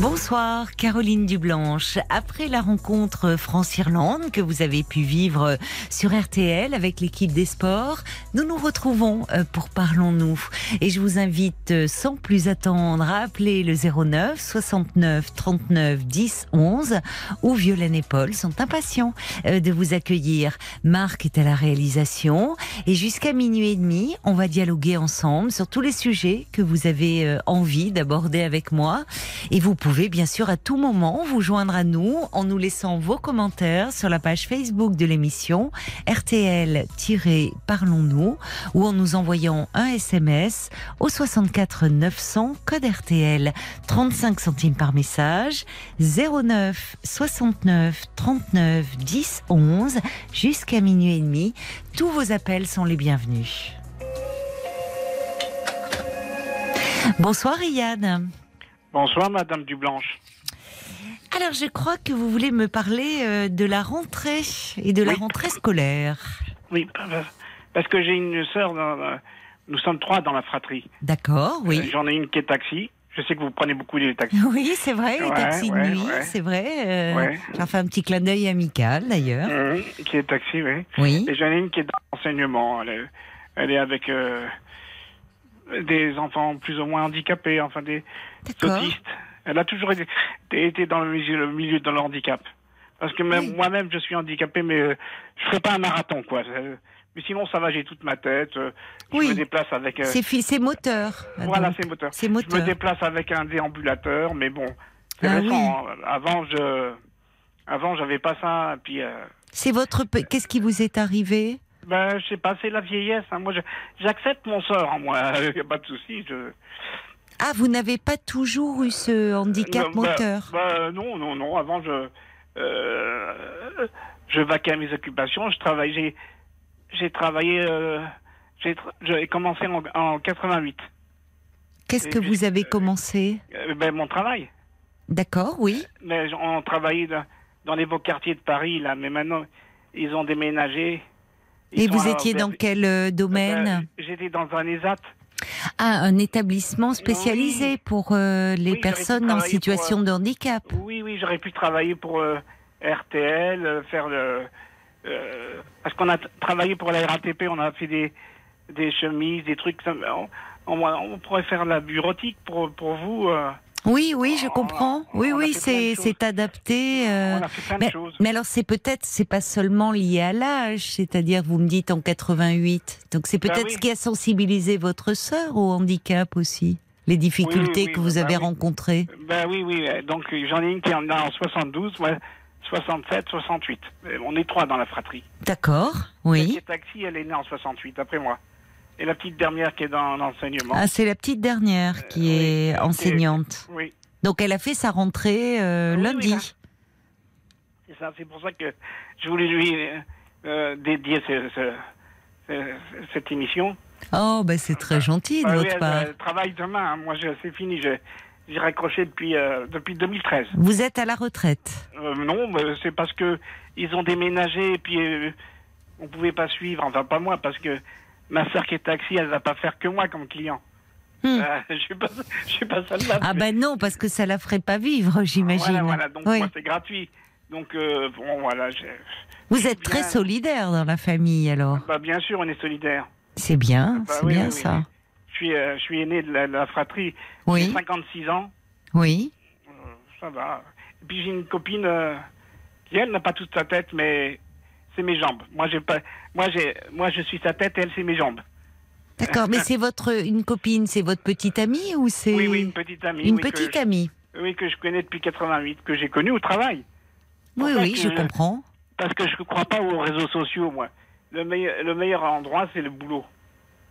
Bonsoir Caroline Dublanche. Après la rencontre France-Irlande que vous avez pu vivre sur RTL avec l'équipe des sports, nous nous retrouvons euh, pour Parlons-nous. Et je vous invite euh, sans plus attendre à appeler le 09 69 39 10 11 où Violaine et Paul sont impatients euh, de vous accueillir. Marc est à la réalisation et jusqu'à minuit et demi, on va dialoguer ensemble sur tous les sujets que vous avez envie d'aborder avec moi. Et vous pouvez bien sûr à tout moment vous joindre à nous en nous laissant vos commentaires sur la page Facebook de l'émission RTL-Parlons-nous ou en nous envoyant un SMS au 64 900 code RTL 35 centimes par message 09 69 39 10 11 jusqu'à minuit et demi. Tous vos appels sont les bienvenus. Bonsoir Yann. Bonsoir, Madame Dublanche. Alors, je crois que vous voulez me parler euh, de la rentrée et de la rentrée scolaire. Oui, parce que j'ai une sœur, nous sommes trois dans la fratrie. D'accord, oui. Euh, j'en ai une qui est taxi. Je sais que vous prenez beaucoup les taxis. Oui, c'est vrai, les taxis de nuit, c'est vrai. Euh, J'en fais un petit clin d'œil amical, d'ailleurs. Mmh, qui est taxi, oui. Oui. Et j'en ai une qui est dans l'enseignement. Elle, est avec des enfants plus ou moins handicapés, enfin des autistes. Elle a toujours été, été dans le milieu, le milieu de l'handicap. Parce que même moi-même, je suis handicapé, mais euh, je ferai pas un marathon, quoi. Euh, mais sinon, ça va, j'ai toute ma tête. Euh, je me déplace avec. c'est moteur. Voilà, c'est moteur. Je me déplace avec un déambulateur, mais bon, c'est ah récent. Avant, je, avant, j'avais pas ça. Puis. C'est votre. Qu'est-ce qui vous est arrivé? Ben, je sais pas, c'est la vieillesse. Hein. Moi, j'accepte mon sort, hein, moi. Il n'y a pas de souci. Je... Ah, vous n'avez pas toujours eu ce handicap ben, moteur? ben, Non, non, non. Avant, je, euh, je vaquais à mes occupations. Je travaillais, j'ai travaillé, euh, j'ai commencé en, en 88. Qu'est-ce que vous avez commencé? Euh, ben, Mon travail. D'accord, oui. Mais on travaillait dans, dans les beaux quartiers de Paris, là. Mais maintenant, ils ont déménagé. Et vous étiez dans quel euh, domaine ben, J'étais dans un ESAT. Ah, un établissement spécialisé pour euh, les personnes en situation de handicap. Oui, oui, j'aurais pu travailler pour euh, RTL, faire le. parce qu'on a travaillé pour la RATP, on a fait des, des chemises, des trucs. On, on, on pourrait faire la bureautique pour, pour vous. Oui, oui, je comprends. Oui, oui, c'est c'est adapté. Euh, mais, mais, alors c'est peut-être c'est pas seulement lié à l'âge, c'est-à-dire vous me dites en 88. Donc c'est bah peut-être ce qui a sensibilisé votre sœur au handicap aussi, les difficultés que vous bah avez rencontrées. Ben oui, oui. Donc j'en ai une qui en a en 72, moi 67, 68. On est trois dans la fratrie. D'accord, oui. taxi, elle est née en 68 après moi. Et la petite dernière qui est dans l'enseignement. Ah, c'est la petite dernière qui euh, est enseignante. oui. Donc elle a fait sa rentrée euh, lundi. c'est ça, c'est pour ça que je voulais lui euh, dédier cette émission. Oh, ben c'est très gentil de bah votre part. Elle, travaille demain, hein. moi c'est fini, j'ai raccroché depuis, depuis 2013. Vous êtes à la retraite Non, c'est parce que ils ont déménagé et puis on pouvait pas suivre, enfin pas moi, parce que ma soeur qui est taxi, elle va pas faire que moi comme client. Hmm. Euh, je suis pas, je suis pas celle-là. Ah ben non, parce que ça la ferait pas vivre, j'imagine. Voilà, voilà, donc moi c'est gratuit. Donc euh, bon, voilà. Vous êtes très solidaire dans la famille, alors. Bah bien sûr, on est solidaire. C'est bien, bah c'est bien ça. Je suis, euh, je suis aîné de la, fratrie. Oui. J'ai 56 ans. Oui. ça va. Et puis j'ai une copine qui elle n'a pas toute sa tête, mais c'est mes jambes. Moi, j'ai pas, moi, j'ai, moi, je suis sa tête, elle, c'est mes jambes. D'accord, mais c'est votre une copine, c'est votre petite amie ou c'est Oui, oui, une petite amie. Une petite amie? oui, que je connais depuis 88, que j'ai connue au travail. Oui, oui, je comprends. Parce que je ne crois pas aux réseaux sociaux, moi. Le meilleur, le meilleur endroit, c'est le boulot.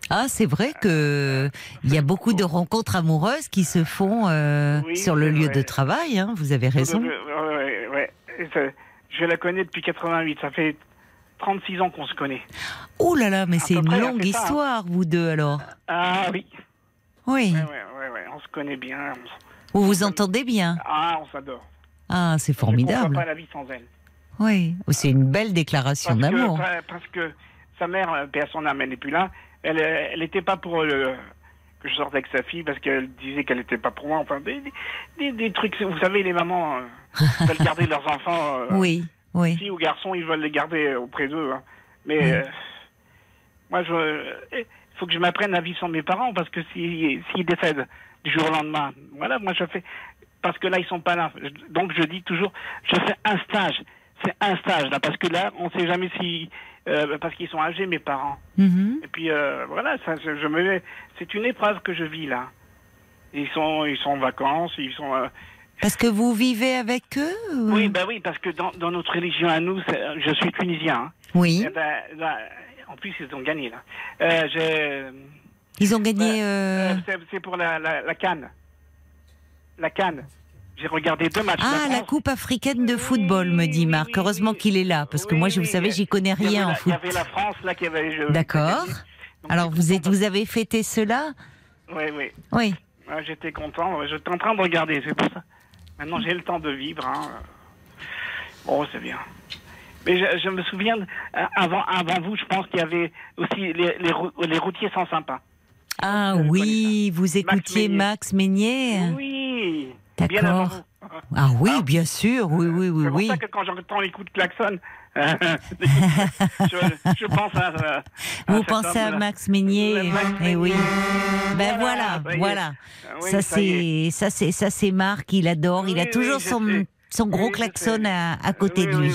Ah, c'est vrai que il y a beaucoup de rencontres amoureuses qui se font euh, sur le lieu de travail. Hein, vous avez raison. Oui, oui. Je la connais depuis 88. Ça fait 36 ans qu'on se connaît. Oh là là, mais c'est une longue hein. histoire, vous deux alors. Ah oui. Oui. Ouais, ouais, ouais, ouais, on se connaît bien. on Vous vous entendez bien? Ah, on s'adore. Ah, c'est Je ne comprends formidable. pas la vie sans elle. Oui. Oh, C'est une belle déclaration d'amour. pa- parce que sa mère, euh, paix à son âme, elle n'est plus là. Elle euh, elle n'était pas pour euh, que je sorte avec sa fille parce qu'elle disait qu'elle n'était pas pour moi. Enfin, des, des, des trucs. Vous savez, les mamans euh, veulent garder leurs enfants. euh, Oui, oui. Filles ou garçons, ils veulent les garder euh, auprès d'eux. hein. Mais Oui. euh, moi, je, il faut que je m'apprenne à vivre sans mes parents parce que s'ils décèdent du jour au lendemain, voilà, moi je fais. Parce que là, ils sont pas là. Donc je dis toujours, je fais un stage. C'est un stage là, parce que là, on sait jamais si. euh, parce qu'ils sont âgés, mes parents. Mhm. Et puis euh, voilà, ça, je, je me c'est une épreuve que je vis là. Ils sont, ils sont en vacances, ils sont. euh, Parce que vous vivez avec eux ou- Oui, bah oui, parce que dans, dans notre religion à nous, je suis tunisien. hein. Oui. Eh ben, là, en plus, ils ont gagné là. Euh, Ils ont gagné. Ouais. euh, euh, c'est, pour la, la, la Cannes. La Cannes. J'ai regardé deux matchs. Ah, la. Coupe africaine de football, me dit Marc. oui, Heureusement oui. qu'il est là, parce que moi, je, vous savez, j'y connais rien en foot. Il y avait la France là qui avait. D'accord. Alors, vous, êtes, vous avez fêté cela? Oui, oui. Oui. J'étais content. J'étais en train de regarder, c'est pour ça. Maintenant, j'ai le temps de vivre. Hein. Bon, c'est bien. Mais je, je me souviens, euh, avant, avant vous, je pense qu'il y avait aussi les, les, rou- les routiers sont sympas. Ah Je oui, vous écoutiez Meignier. Max Meignier Oui. D'accord. Ah oui, Ah. bien sûr, oui, oui, oui, C'est pour oui. ça que quand j'entends les coups de klaxon, je, je pense à. à Vous pensez à. Max Meignier Le Max Eh oui. Ben Voilà, voilà, ça voilà. Ah oui, ça c'est ça c'est ça c'est Marc, il adore, il a Oui, toujours son sais. son gros klaxon à, à côté de lui.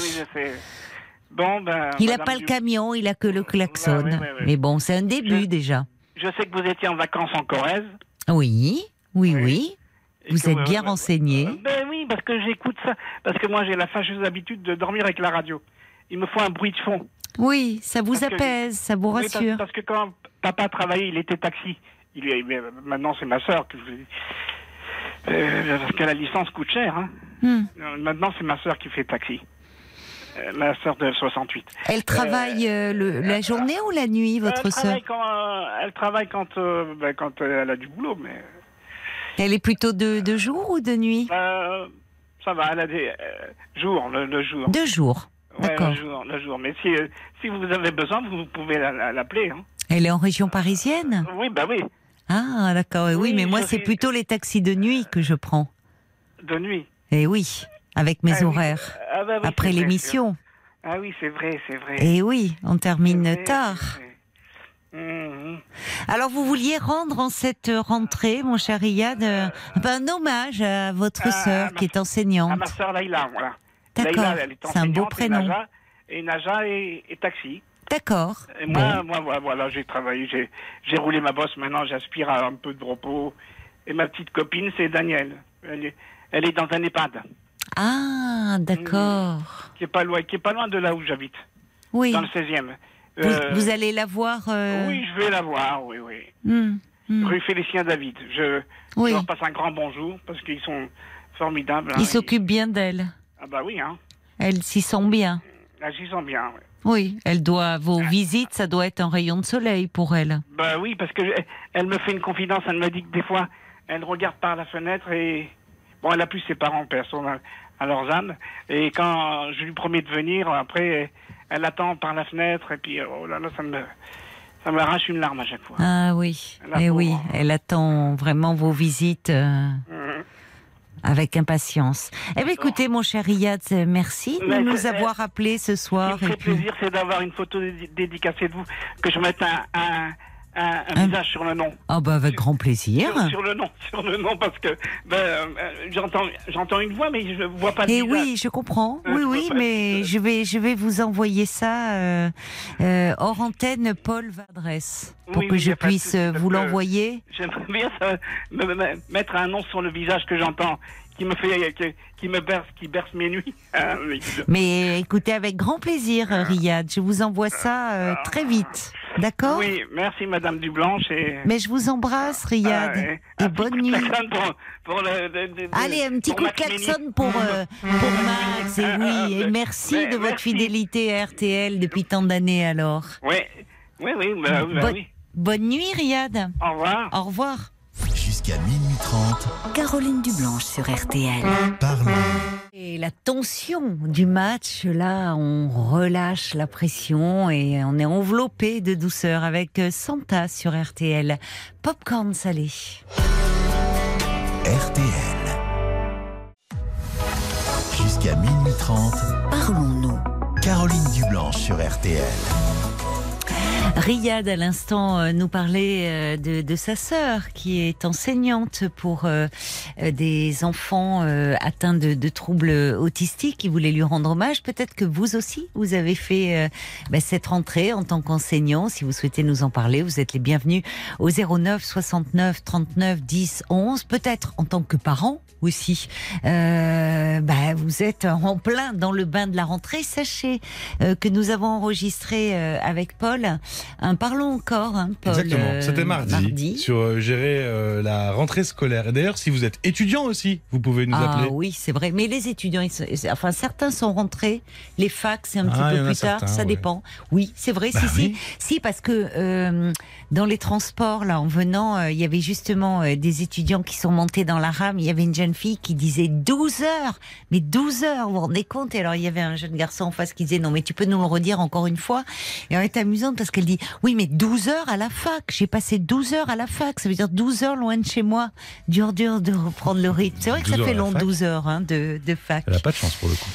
Bon, ben. il n'a pas le Du- camion, il a que le klaxon. Mais bon, c'est un début Je- déjà. Je sais que vous étiez en vacances en Corrèze. Oui, oui, Oui. et Vous êtes bien euh, renseigné. euh, Ben oui, parce que j'écoute ça. Parce que moi, j'ai la fâcheuse habitude de dormir avec la radio. Il me faut un bruit de fond. Oui, ça vous Parce que- apaise, ça vous Oui, parce, rassure. parce que quand papa travaillait, il était taxi. Il mais maintenant, c'est ma sœur que je. Euh, parce que la licence coûte cher. Hein. Hmm. Euh, Maintenant, c'est ma sœur qui fait taxi. Euh, ma sœur de 68. Elle travaille euh, le- la journée ou la nuit, votre sœur euh, elle travaille quand, euh, ben, quand euh, elle a du boulot, mais Elle est plutôt de, de jour ou de nuit euh, ça va. Elle a des euh, jours, le, le jour. De jour. Ouais, D'accord. le jour, le jour. Mais si, euh, si vous avez besoin, vous pouvez la- la- l'appeler. Hein. Elle est en région parisienne? Oui, bah oui, Ah, d'accord. Oui, Oui, mais moi, c'est plutôt les taxis de nuit que je prends. de nuit. Eh oui, avec mes Ah oui. horaires. Ah bah oui, Après l'émission. Ah oui, c'est vrai, c'est vrai. Eh oui, on termine vrai, tard. Mhm. Alors, vous vouliez rendre en cette rentrée, mon cher Riyad, euh, un hommage à votre Ah, sœur qui est À enseignante. ma sœur Laïla, voilà. D'accord, c'est un beau prénom. Et Naja, et, Naja est, est taxi. D'accord. Et moi, Bon. moi, voilà, j'ai travaillé, j'ai, roulé ma bosse. Maintenant, j'aspire à un peu de repos. Et ma petite copine, c'est Danielle. Elle est, elle est dans un EHPAD Ah, d'accord. qui est pas loin, qui est pas loin de là où j'habite, Oui. dans le 16e. Vous, Euh, vous allez la voir euh, Oui, je vais la voir, oui, oui. hmm, hmm. Rue Félicien David. Je, Oui. je leur passe un grand bonjour parce qu'ils sont formidables. hein. Il s'occupe bien d'elle. Ah bah oui, hein. Elle s'y sent bien. Là, j'y sens bien. ouais. Oui, elle doit vos visites, ça doit être un rayon de soleil pour elle. Bah oui, parce que je- elle me fait une confidence. Elle me dit que des fois, elle regarde par la fenêtre et bon, elle a plus ses parents personne à, à leurs âmes. Et quand je lui promets de venir, après, elle attend par la fenêtre et puis oh là là, ça me ça m'arrache une larme à chaque fois. Ah oui, La eh oui, elle attend vraiment vos visites euh, Mhm. Avec impatience. Eh bien, écoutez, mon cher Riyad, euh, merci de Mais nous avoir appelés ce Ce soir. qui me et fait puis- plaisir, c'est d'avoir une photo dé- dédicacée de vous, que je mette un, un, un, un Un- visage sur le nom. Ah bah avec grand plaisir. Sur, sur le nom, sur le nom, parce que ben, euh, j'entends, j'entends une voix, mais je vois pas de Et visage. oui, je comprends. Euh, Oui, oui, mais je vais, je vais vous envoyer ça euh, euh, hors antenne. Paul Vadresse pour Oui, que oui, je puisse vous l'envoyer. J'aimerais bien ça, me- me- mettre un nom sur le visage que j'entends, qui me fait, qui, qui me berce, qui berce mes nuits. Ah, mais- écoutez, avec grand plaisir, euh, Riyad. Je vous envoie ça euh, très vite. D'accord oui, merci Madame Dublanche et. Mais je vous embrasse, Riyad. Ah, et bonne nuit. klaxon Pour, pour le, de- de- de- Allez, un petit coup de klaxon pour, euh, pour Max. Et Ah, oui, ah, et merci mais de votre merci. fidélité à RTL depuis tant d'années alors. Oui, oui, oui, bah, oui, bah oui. Bonne nuit, Riyad. Au revoir. Au revoir. Jusqu'à minuit 30, Caroline Dublanche sur RTL. parlons. Et la tension du match, là, on relâche la pression et on est enveloppé de douceur avec euh, Santa sur RTL. Popcorn salé. RTL. Jusqu'à minuit 30, Parlons-nous. Caroline Dublanche sur RTL. Riyad, à l'instant, euh, nous parlait euh, de, de sa sœur qui est enseignante pour euh, euh, des enfants euh, atteints de, de troubles autistiques. Il voulait lui rendre hommage. Peut-être que vous aussi, vous avez fait euh, bah, cette rentrée en tant qu'enseignant. Si vous souhaitez nous en parler, vous êtes les bienvenus au 09 69 39 10 11. Peut-être en tant que parent aussi. Bah, vous êtes en plein dans le bain de la rentrée. Sachez que nous avons enregistré avec Paul un Parlons encore, hein, Paul. Exactement, euh, c'était mardi, sur euh, gérer euh, la rentrée scolaire. Et d'ailleurs, si vous êtes étudiant aussi, vous pouvez nous Ah appeler. oui, c'est vrai. Mais les étudiants, enfin certains sont rentrés, les facs c'est un Ah, petit y peu plus tard, certains, ça ouais. dépend. Oui, c'est vrai, Bah si, oui. si, si, parce que euh, dans les transports là, en venant, euh, il y avait justement euh, des étudiants qui sont montés dans la rame. Il y avait une jeune fille qui disait 12 heures, mais 12 heures, vous vous rendez compte? Et alors il y avait un jeune garçon en face qui disait non, mais tu peux nous le redire encore une fois Et elle est amusante parce qu'elle dit oui, mais 12 heures à la fac. J'ai passé 12 heures à la fac. Ça veut dire 12 heures loin de chez moi. Dur, dur de reprendre le rythme. C'est vrai que 12 ça fait long, fac. 12 heures hein, de, de fac. Elle a pas de chance pour le coup.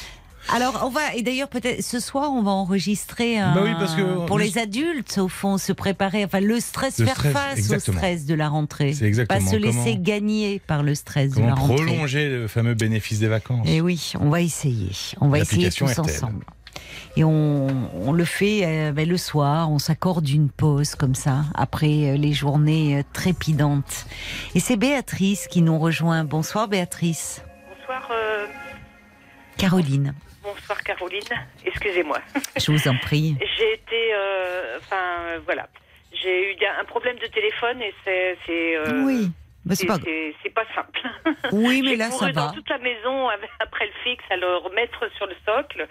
Alors, on va, et d'ailleurs, peut-être ce soir, on va enregistrer un, Bah oui, parce que- pour les adultes, au fond, se préparer, enfin, le stress, Le faire stress, face exactement. au stress de la rentrée. C'est exactement Pas se laisser comment- gagner par le stress de la rentrée. prolonger le fameux bénéfice des vacances Et oui, on va essayer. On va essayer tous RTL. ensemble. Et on, on le fait euh, ben, le soir, on s'accorde une pause comme ça, après euh, les journées euh, trépidantes. Et c'est Béatrice qui nous rejoint. Bonsoir Béatrice. Bonsoir, Caroline, bonsoir Caroline. Excusez-moi. je vous en prie. J'ai été, enfin voilà, j'ai eu un problème de téléphone et c'est, c'est, oui, Ben, c'est, c'est pas... pas simple. oui, mais là ça couru dans va. toute la maison avec- après le fixe à le remettre sur le socle,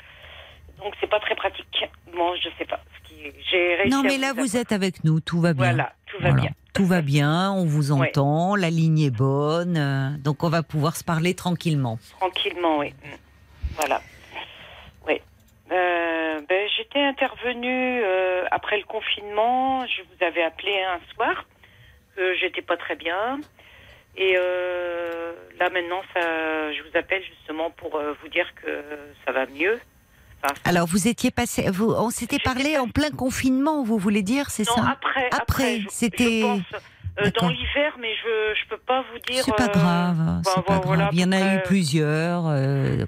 donc c'est pas très pratique. Bon, je sais pas. Ce qui, j'ai réussi Non, mais là vous êtes avec nous, tout va bien. Voilà, tout va Voilà. bien. Tout va bien, on vous Ouais. entend, la ligne est bonne, euh, donc on va pouvoir se parler tranquillement. Tranquillement, oui. Mm. Voilà. Oui. Euh, ben, J'étais intervenue euh, après le confinement. Je vous avais appelé un soir que j'étais pas très bien. Et là maintenant, ça, je vous appelle justement pour vous dire que ça va mieux. Alors vous étiez passé, vous, on s'était parlé en plein confinement, vous voulez dire, c'est ça après, Après, après, je- c'était- euh, dans l'hiver, mais je je peux pas vous dire. C'est pas euh, grave, bah, c'est pas grave. Il y en a eu plusieurs, euh,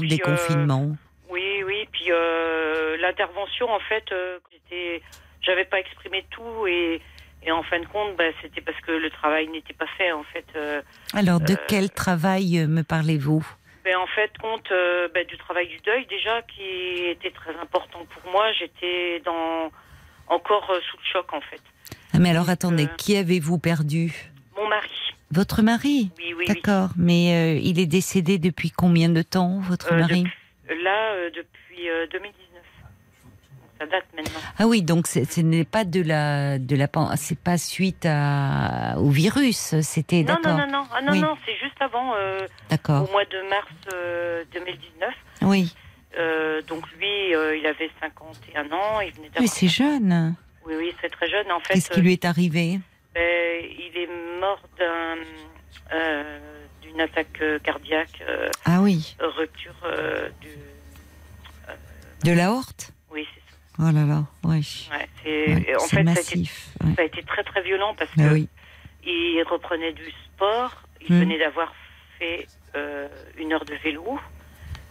puis, euh, déconfinements. Oui, oui. Puis euh, l'intervention, en fait, euh, j'avais pas exprimé tout et, et en fin de compte, bah, c'était parce que le travail n'était pas fait, en fait. euh, Alors de euh, quel travail euh, me parlez-vous? Ben, en fait, compte euh, ben, du travail du deuil déjà qui était très important pour moi. J'étais dans encore euh, sous le choc, en fait. Ah, Mais alors attendez, euh, qui avez-vous perdu? Mon mari, Votre mari? Oui, oui. D'accord, mais il est décédé depuis combien de temps, votre mari? là, depuis euh, 2019. Ça date maintenant. Ah oui, donc ce n'est pas de la de la c'est pas suite à, au virus, c'était Non, d'accord. non, non, non, ah, non, Oui. non, c'est juste avant, euh, D'accord. au mois de mars euh, 2019. Oui, Euh, donc lui, euh, il avait 51 ans, il venait mais c'est jeune. Oui, oui, c'est très jeune. En fait, Qu'est-ce qui lui est arrivé? euh, ben, il est mort d'un, euh, d'une attaque euh, cardiaque, euh, Ah oui, rupture euh, du... de la horte? Oui, c'est Oh là là. Ouais, c'est, Ouais, et en fait, ça a, été, massif. ouais. ça a été très très violent parce Bah que oui. il reprenait du sport, il Mm. venait d'avoir fait euh, une heure de vélo,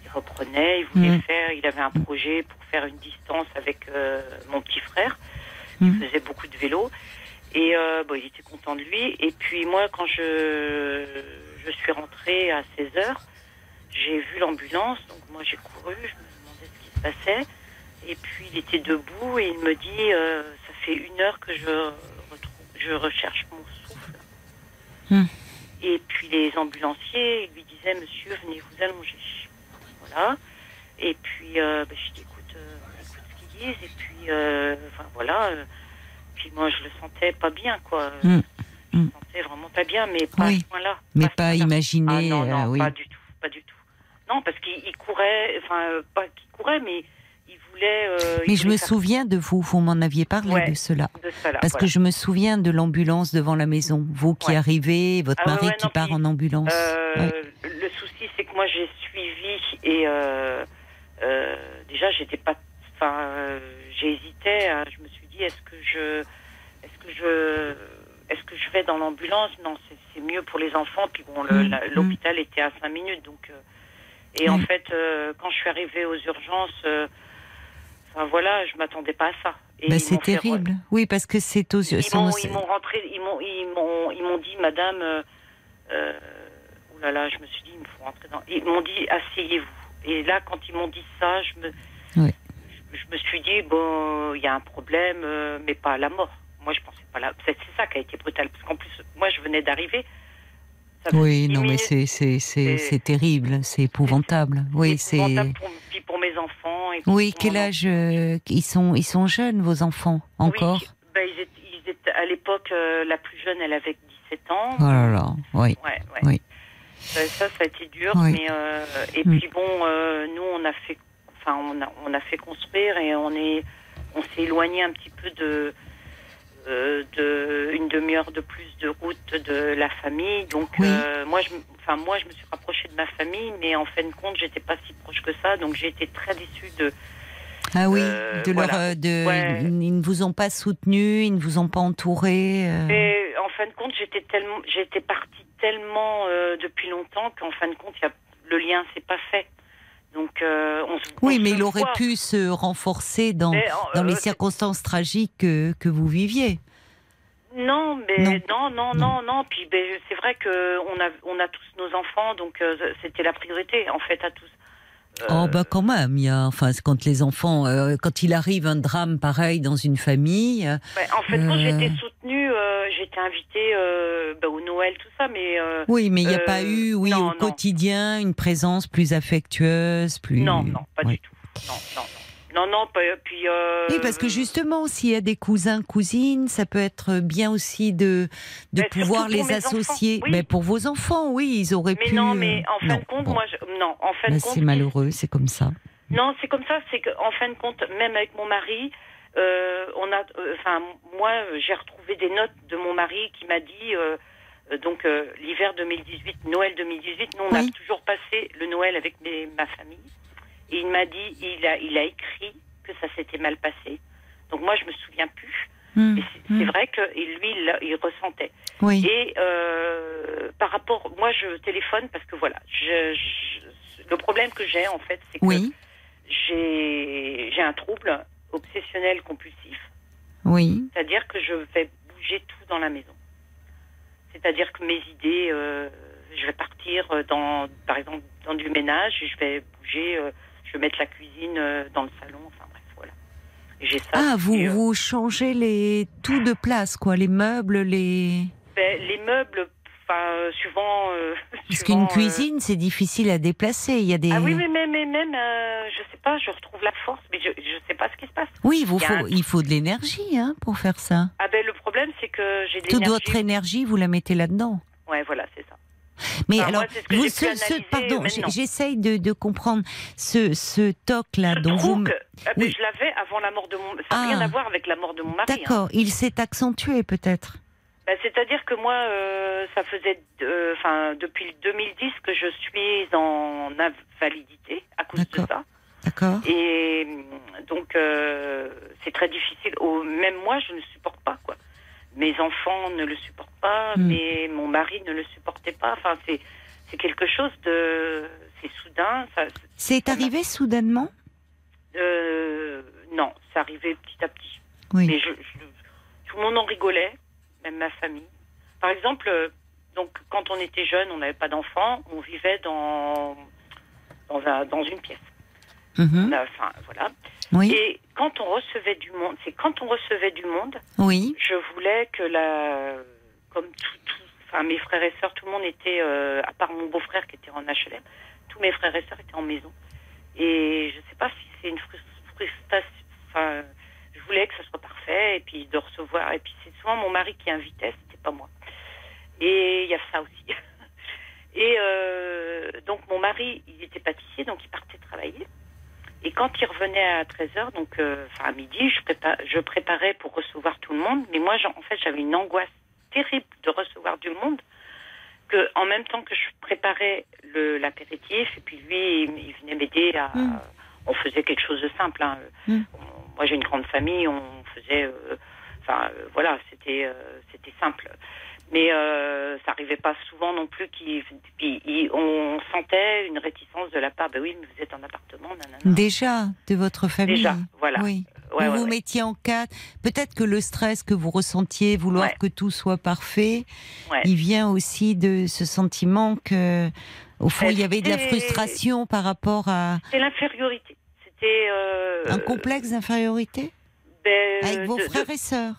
il reprenait, il voulait Mm. faire, il avait un projet pour faire une distance avec euh, mon petit frère, il faisait beaucoup de vélo, et euh, bon, il était content de lui, et puis moi quand je, je suis rentrée à 16 heures, j'ai vu l'ambulance, donc moi j'ai couru, je me demandais ce qui se passait, et puis il était debout et il me dit, euh, ça fait une heure que je, retrouve, je recherche mon souffle. Hmm. Et puis les ambulanciers lui disaient, monsieur, venez vous allonger. Voilà. Et puis euh, ben, je dis, écoute, euh, écoute ce qu'ils disent. Et puis, euh, enfin voilà. puis moi je le sentais pas bien, quoi. Hmm. je me Mm. sentais vraiment pas bien, mais pas Oui. à ce point-là. Mais pas point-là. imaginer. Ah non, non, oui. pas du tout, pas du tout. Non, parce qu'il il courait, enfin, pas qu'il courait, mais voulait. euh, Mais je me faire souviens de vous, vous m'en aviez parlé Ouais. de cela. de Parce voilà. que je me souviens de l'ambulance devant la maison. Vous qui Ouais. arrivez, votre Ah mari ouais, qui non, part puis, en ambulance. Euh. Le souci, c'est que moi, j'ai suivi et euh, déjà, j'étais pas. Enfin, j'hésitais. hein. Je me suis dit, est-ce que je, est-ce que je, est-ce que je vais dans l'ambulance? Non, c'est- mieux pour les enfants. Puis bon, Mm, mm. l'hôpital était à 5 minutes, donc. euh, et en fait, euh, quand je suis arrivée aux urgences, euh, enfin voilà, je m'attendais pas à ça. Bah, c'est fait terrible. Oui, parce que c'est aux yeux. ils m'ont, ils m'ont rentré, ils m'ont, ils m'ont, dit, Madame, euh, euh, oh là là, je me suis dit, il me faut rentrer dans. Ils m'ont dit, asseyez-vous. Et là, quand ils m'ont dit ça, je me, Oui. je, je me suis dit, bon, il y a un problème, euh, mais pas à la mort. Moi, je pensais pas là. C'est, c'est ça qui a été brutal, parce qu'en plus, moi, je venais d'arriver. Oui, non, mais C'est- c'est terrible, c'est épouvantable. Oui, c'est. Pour, puis pour mes enfants. Et Oui, quel age euh, ils sont Ils sont jeunes, vos enfants encore Oui, ben, ils, étaient, ils étaient- à l'époque, euh, la plus jeune, elle avait 17 ans. Oh là là, oui. Ouais, ouais. Oui. Ça, ça, ça a été dur, Oui. mais euh, et Mm. puis bon, nous on a fait, enfin on a, on a fait construire et on est, on s'est éloigné un petit peu de, euh, de une demi-heure de plus de route de la famille. Donc Oui. euh, moi, je, enfin moi je me suis rapprochée de ma famille, mais en fin de compte, j'étais pas si proche que ça, donc j'ai été très déçue de. Ah oui, Euh, de leur, voilà. de, Ouais. ils ne vous ont pas soutenu, ils ne vous ont pas entouré. Et en fin de compte, j'étais tellement, j'étais partie tellement depuis longtemps qu'en fin de compte, il y a, le lien s'est pas fait. Donc euh, on se Oui, on mais se il aurait pu se renforcer dans, Mais, euh, dans les euh, circonstances tragiques que, que vous viviez. Non, mais Non. non, non, non, non. Puis ben, c'est vrai que on a, on a tous nos enfants, donc euh, c'était la priorité en fait à tous. Euh, Oh bah quand même, il y a, enfin quand les enfants, euh, quand il arrive un drame pareil dans une famille, ouais, en fait, quand euh, j'étais soutenue, euh, j'étais invitée euh, ben, au Noël, tout ça, mais oui, mais il n'y a pas eu, oui, non, au non. quotidien, une présence plus affectueuse, plus. non, non, pas du tout. Non, non, non, non, non. Puis euh, Oui, parce que justement, s'il y a des cousins, cousines, ça peut être bien aussi de, de Mais pouvoir les associer. oui. Mais pour vos enfants, oui, ils auraient Mais pu. non, mais en euh, fin non, de compte, bon. moi, je, non, en fin de compte, c'est malheureux, c'est comme ça. Non, c'est comme ça. C'est qu'en fin de compte, même avec mon mari, euh, on a, euh, enfin, moi, j'ai retrouvé des notes de mon mari qui m'a dit, donc l'hiver 2018, Noël 2018, nous on Oui. a toujours passé le Noël avec mes- ma famille. Et il m'a dit, il a, il a écrit que ça s'était mal passé. Donc moi, je me souviens plus. Et c'est c'est vrai que et lui, il, ressentait. Oui. Et euh, par rapport, moi, je téléphone parce que voilà, je, je- le problème que j'ai en fait, c'est que Oui, j'ai j'ai un trouble obsessionnel compulsif, oui. c'est-à-dire que je vais bouger tout dans la maison. C'est-à-dire que mes idées, euh, je vais partir dans, par exemple, dans du ménage et je vais bouger, euh, je vais mettre la cuisine euh, dans le salon, enfin bref, voilà. J'ai ça. Ah, vous, euh, vous changez les tout de place, quoi, les meubles, les. ben, les meubles, enfin, euh, suivant. euh, Parce qu'une euh, cuisine, c'est difficile à déplacer. Il y a des. Ah oui, mais même, mais même euh, je sais pas, je retrouve la force, mais je, je sais pas ce qui se passe. Oui, il vous Il faut, un- il faut de l'énergie hein, pour faire ça. Ah ben le problème c'est que j'ai de Toute votre énergie, vous la mettez là-dedans. Ouais, voilà, c'est ça. Mais Enfin, moi, alors, ce vous, ce, pardon, j'essaye de, de comprendre ce, ce toc-là dont vous. me- ah Oui. je l'avais avant la mort de mon. Ça n'a rien Ah. à voir avec la mort de mon mari. hein. D'accord, il s'est accentué peut-être. Ben, C'est-à-dire que moi, euh, ça faisait, euh, enfin, depuis le 2010 que je suis en invalidité à cause de ça. D'accord. Et euh, donc, euh, c'est très difficile. Au- même moi, je ne supporte pas, quoi. Mes enfants ne le supportent pas, Hmm. mais mon mari ne le supportait pas. Enfin, c'est, c'est quelque chose de. C'est soudain. C'est arrivé soudainement? Euh, non, c'est arrivé petit à petit. Oui. Mais je, je- tout le monde en rigolait, même ma famille. Par exemple, euh, donc quand on était jeune, on n'avait pas d'enfants, on vivait dans dans, un- dans une pièce. Mhm. On a- Enfin, voilà. Oui. Et quand on recevait du monde, c'est quand on recevait du monde, Oui. je voulais que la, comme tout, tout- enfin mes frères et sœurs, tout le monde était, euh, à part mon beau-frère qui était en HLM, tous mes frères et sœurs étaient en maison. Et je sais pas si c'est une frus- frustration. Enfin, je voulais que ça soit parfait et puis de recevoir. Et puis c'est souvent mon mari qui invitait, c'était pas moi. Et il y a ça aussi. Et euh, donc mon mari, il était pâtissier, donc il partait travailler. Et quand il revenait à 13h, donc euh, enfin à midi, je, prépa- je préparais pour recevoir tout le monde. Mais moi, j'en- en fait, j'avais une angoisse terrible de recevoir du monde. Que en même temps que je préparais l'apéritif, et puis lui, il, il venait m'aider à. Mm. On faisait quelque chose de simple. hein. Mm. On- moi, j'ai une grande famille, on faisait. euh, Enfin, euh, voilà, c'était euh, c'était simple. Mais euh, ça arrivait pas souvent non plus. Il- on sentait une réticence de la part. Ben oui, mais vous êtes en appartement, nanana. Déjà, de votre famille. Déjà, voilà. Oui. Ouais, vous ouais, vous ouais. mettiez en cadre. Peut-être que le stress que vous ressentiez, vouloir que tout soit parfait, il vient aussi de ce sentiment que, au fond, Euh, il y avait de la frustration par rapport à C'est l'infériorité. C'était euh, un complexe d'infériorité? ben, avec vos de- frères de- et sœurs?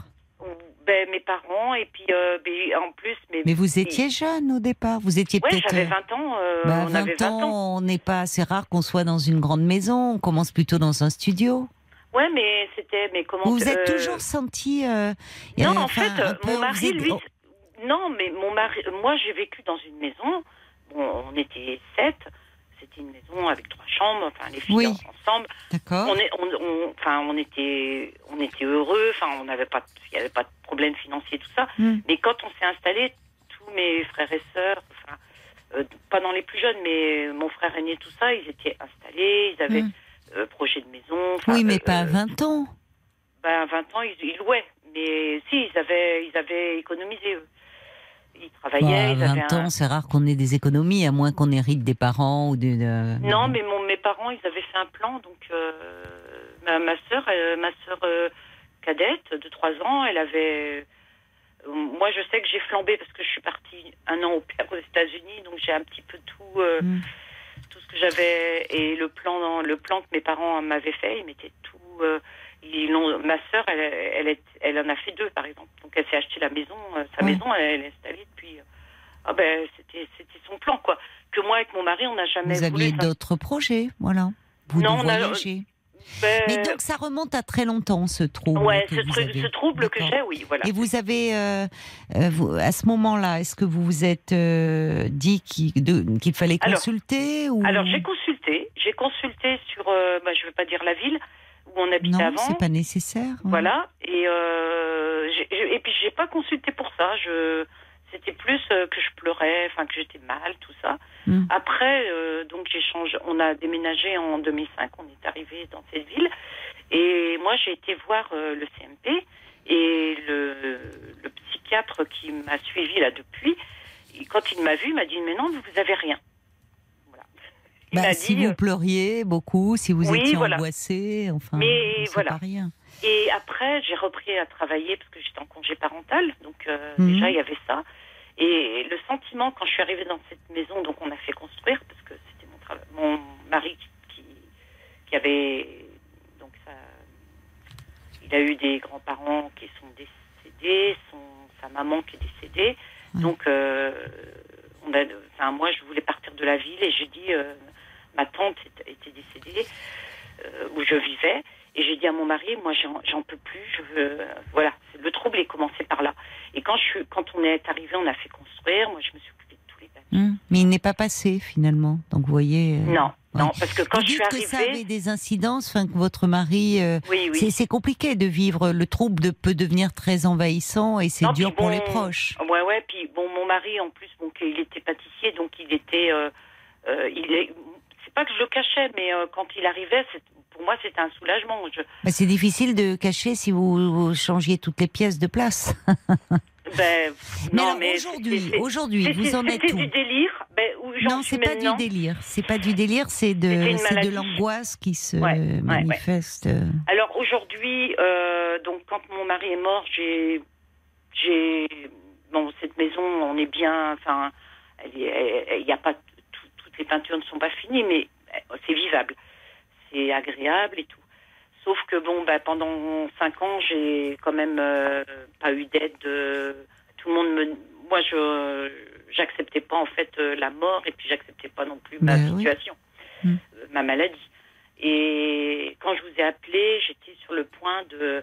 Ben, mes parents et puis euh, ben, en plus mes. Mais vous étiez jeune au départ. Vous étiez Ouais, peut-être. j'avais euh, 20 ans. euh, bah, on 20 avait 20 ans, ans. on n'est pas. C'est rare qu'on soit dans une grande maison. On commence plutôt dans un studio. Ouais, mais c'était mais comment Vous vous êtes euh, toujours senti. euh, Non, euh, en fait, euh, mon mari, êtes- lui, oh, non, mais mon mari, moi, j'ai vécu dans une maison. Bon, on était sept. C'était une maison avec trois chambres. Enfin, les filles Oui. ensemble. D'accord. On est, on, on- enfin, on était, on était heureux. Enfin, on n'avait pas, il n'y avait pas de problème financier, tout ça. Hmm. Mais quand on s'est installé, tous mes frères et sœurs, enfin, euh, pas dans les plus jeunes, mais mon frère aîné, tout ça, ils étaient installés. Ils avaient euh, projet de maison. Oui, mais euh, pas à euh, 20 ans. ben, à 20 ans, ils, ils louaient. Mais si, ils avaient, ils avaient économisé, eux. Ils travaillaient, Bah, à ils 20 avaient un- ans, c'est rare qu'on ait des économies, à moins qu'on hérite des parents ou de- Non, mais mon, mes parents, ils avaient fait un plan. Donc, euh, ma, ma sœur, euh, ma sœur euh, cadette de 3 ans, elle avait. moi, je sais que j'ai flambé parce que je suis partie un an au père aux États-Unis, donc j'ai un petit peu tout, Mm. tout ce que j'avais et le plan, le plan que mes parents m'avaient fait, ils mettaient tout. Euh, ils. Ma sœur, elle, elle, est- elle en a fait deux, par exemple. Donc, elle s'est acheté la maison, euh, sa maison, elle, est installée depuis. euh, ah ben, c'était, c'était son plan, quoi. Que moi, avec mon mari, on n'a jamais. Vous aviez d'autres projets, voilà. Vous Non, on a- voyager. Ben, Mais donc ça remonte à très longtemps, ce trouble. ouais, que ce, vous truc- avez. ce trouble que j'ai, oui, voilà. Et vous avez, euh, euh, vous- à ce moment-là, est-ce que vous vous êtes euh, dit qu'il fallait Alors- consulter ou... Alors, j'ai consulté, j'ai consulté sur, euh, bah, je vais pas dire la ville où on habitait Non, avant. c'est pas nécessaire. ouais. Voilà. Et, euh, et puis, j'ai pas consulté pour ça. Je, c'était plus euh, que je pleurais, enfin, que j'étais mal, tout ça. Mm. Après, euh, donc, j'ai changé. On a déménagé en 2005. On est arrivé dans cette ville. Et moi, j'ai été voir euh, le CMP et le, le psychiatre qui m'a suivi là depuis. et quand il m'a vu, il m'a dit Mais non, vous avez rien. Bah, si vous pleuriez beaucoup, si vous oui, étiez voilà. angoissé, enfin, Mais voilà. pas rien. Et après, j'ai repris à travailler parce que j'étais en congé parental. Donc, euh, Mhm. déjà, il y avait ça. Et le sentiment, quand je suis arrivée dans cette maison, donc on a fait construire, parce que c'était mon, mon mari qui, qui avait. Donc, ça. Il a eu des grands-parents qui sont décédés, son, sa maman qui est décédée. Ouais. Donc, euh, on a, enfin, moi, je voulais partir de la ville et j'ai dit. euh, ma tante était- décédée, euh, où je vivais. Et j'ai dit à mon mari, moi j'en peux plus, je veux, voilà, le trouble est commencé par là. Et quand je quand on est arrivé, on a fait construire. Moi, je me suis occupée de tous les papiers. Hum, Mais il n'est pas passé finalement. Donc vous voyez. euh, Non, ouais. non, parce que quand vous je suis que ça avait des incidences, enfin que votre mari. euh, oui, oui. c'est- compliqué de vivre. Le trouble de- peut devenir très envahissant et c'est dur pour bon, les proches. Ouais, ouais. Puis bon, mon mari en plus, donc il était pâtissier, donc il était, euh, euh, il est, pas que je le cachais, mais euh, quand il arrivait, pour moi c'était un soulagement. Je, Bah, c'est difficile de cacher si vous, vous changiez toutes les pièces de place. ben, Mais non, mais aujourd'hui, aujourd'hui, vous en êtes où du délire. Ben, où Non, c'est pas du délire. C'est pas du délire, c'est de, de l'angoisse qui se Ouais, ouais, ouais. manifeste. Alors aujourd'hui, euh, donc quand mon mari est mort, j'ai, j'ai, bon cette maison, on est bien, enfin, il y a pas les peintures ne sont pas finies, mais euh, c'est vivable, c'est agréable et tout. Sauf que bon, bah, pendant cinq ans, j'ai quand même euh, pas eu d'aide. tout le monde me, moi, je, j'acceptais pas en fait euh, la mort et puis j'acceptais pas non plus ma oui. situation, Mm. euh, ma maladie. Et quand je vous ai appelé, j'étais sur le point de.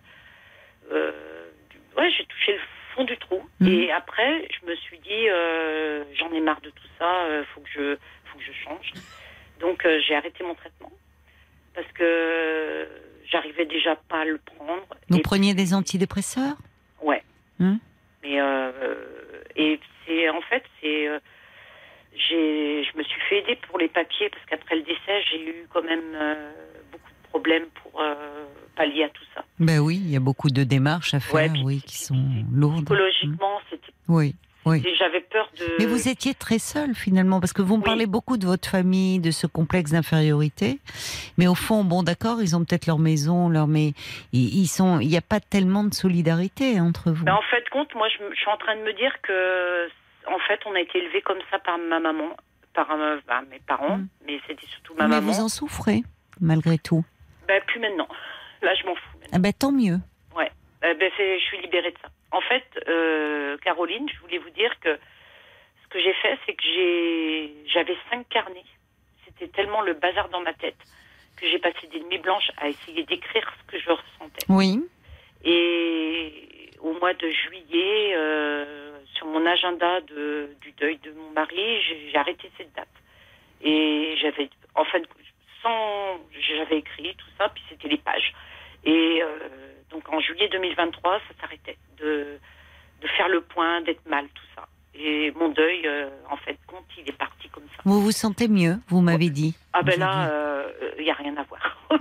euh, du- ouais, j'ai touché le fond du trou. Mhm. Et après, je me suis dit, euh, j'en ai marre de tout ça, faut que je, faut que je change. Donc euh, j'ai arrêté mon traitement parce que j'arrivais déjà pas à le prendre. Vous Et preniez des antidépresseurs? Ouais. Hmm. Mais euh, et c'est en fait c'est euh, j'ai je me suis fait aider pour les papiers parce qu'après le décès j'ai eu quand même beaucoup de problèmes pour pallier à tout ça. Ben oui, il y a beaucoup de démarches à faire, Ouais, oui, qui sont lourdes. Psychologiquement c'était Oui, oui. et j'avais peur de. Mais vous étiez très seule finalement, parce que vous me Oui. parlez beaucoup de votre famille, de ce complexe d'infériorité. Mais au fond, bon, d'accord, ils ont peut-être leur maison, leur mais ils sont, il n'y a pas tellement de solidarité entre vous. Mais en fait compte moi je, suis en train de me dire que en fait on a été élevé comme ça par ma maman, par euh, bah, mes parents, Mm. mais c'était surtout ma mais maman. vous en souffrez malgré tout. Ben, plus maintenant. Là je m'en fous. maintenant. Ah ben tant mieux. Euh, ben, c'est- je suis libérée de ça. En fait, euh, Caroline, je voulais vous dire que ce que j'ai fait, c'est que j'ai, j'avais cinq carnets. C'était tellement le bazar dans ma tête que j'ai passé des nuits blanches à essayer d'écrire ce que je ressentais. Oui. Et au mois de juillet, euh, sur mon agenda de, du deuil de mon mari, j'ai, j'ai arrêté cette date. Et j'avais, en fait, sans, j'avais écrit tout ça, puis c'était les pages. Et euh, donc en juillet 2023, ça s'arrêtait de, de faire le point, d'être mal, tout ça. Et mon deuil, euh, en fait, compte, il est parti comme ça. Vous vous sentez mieux, vous m'avez dit. Ah ben là, il n'y a rien à voir.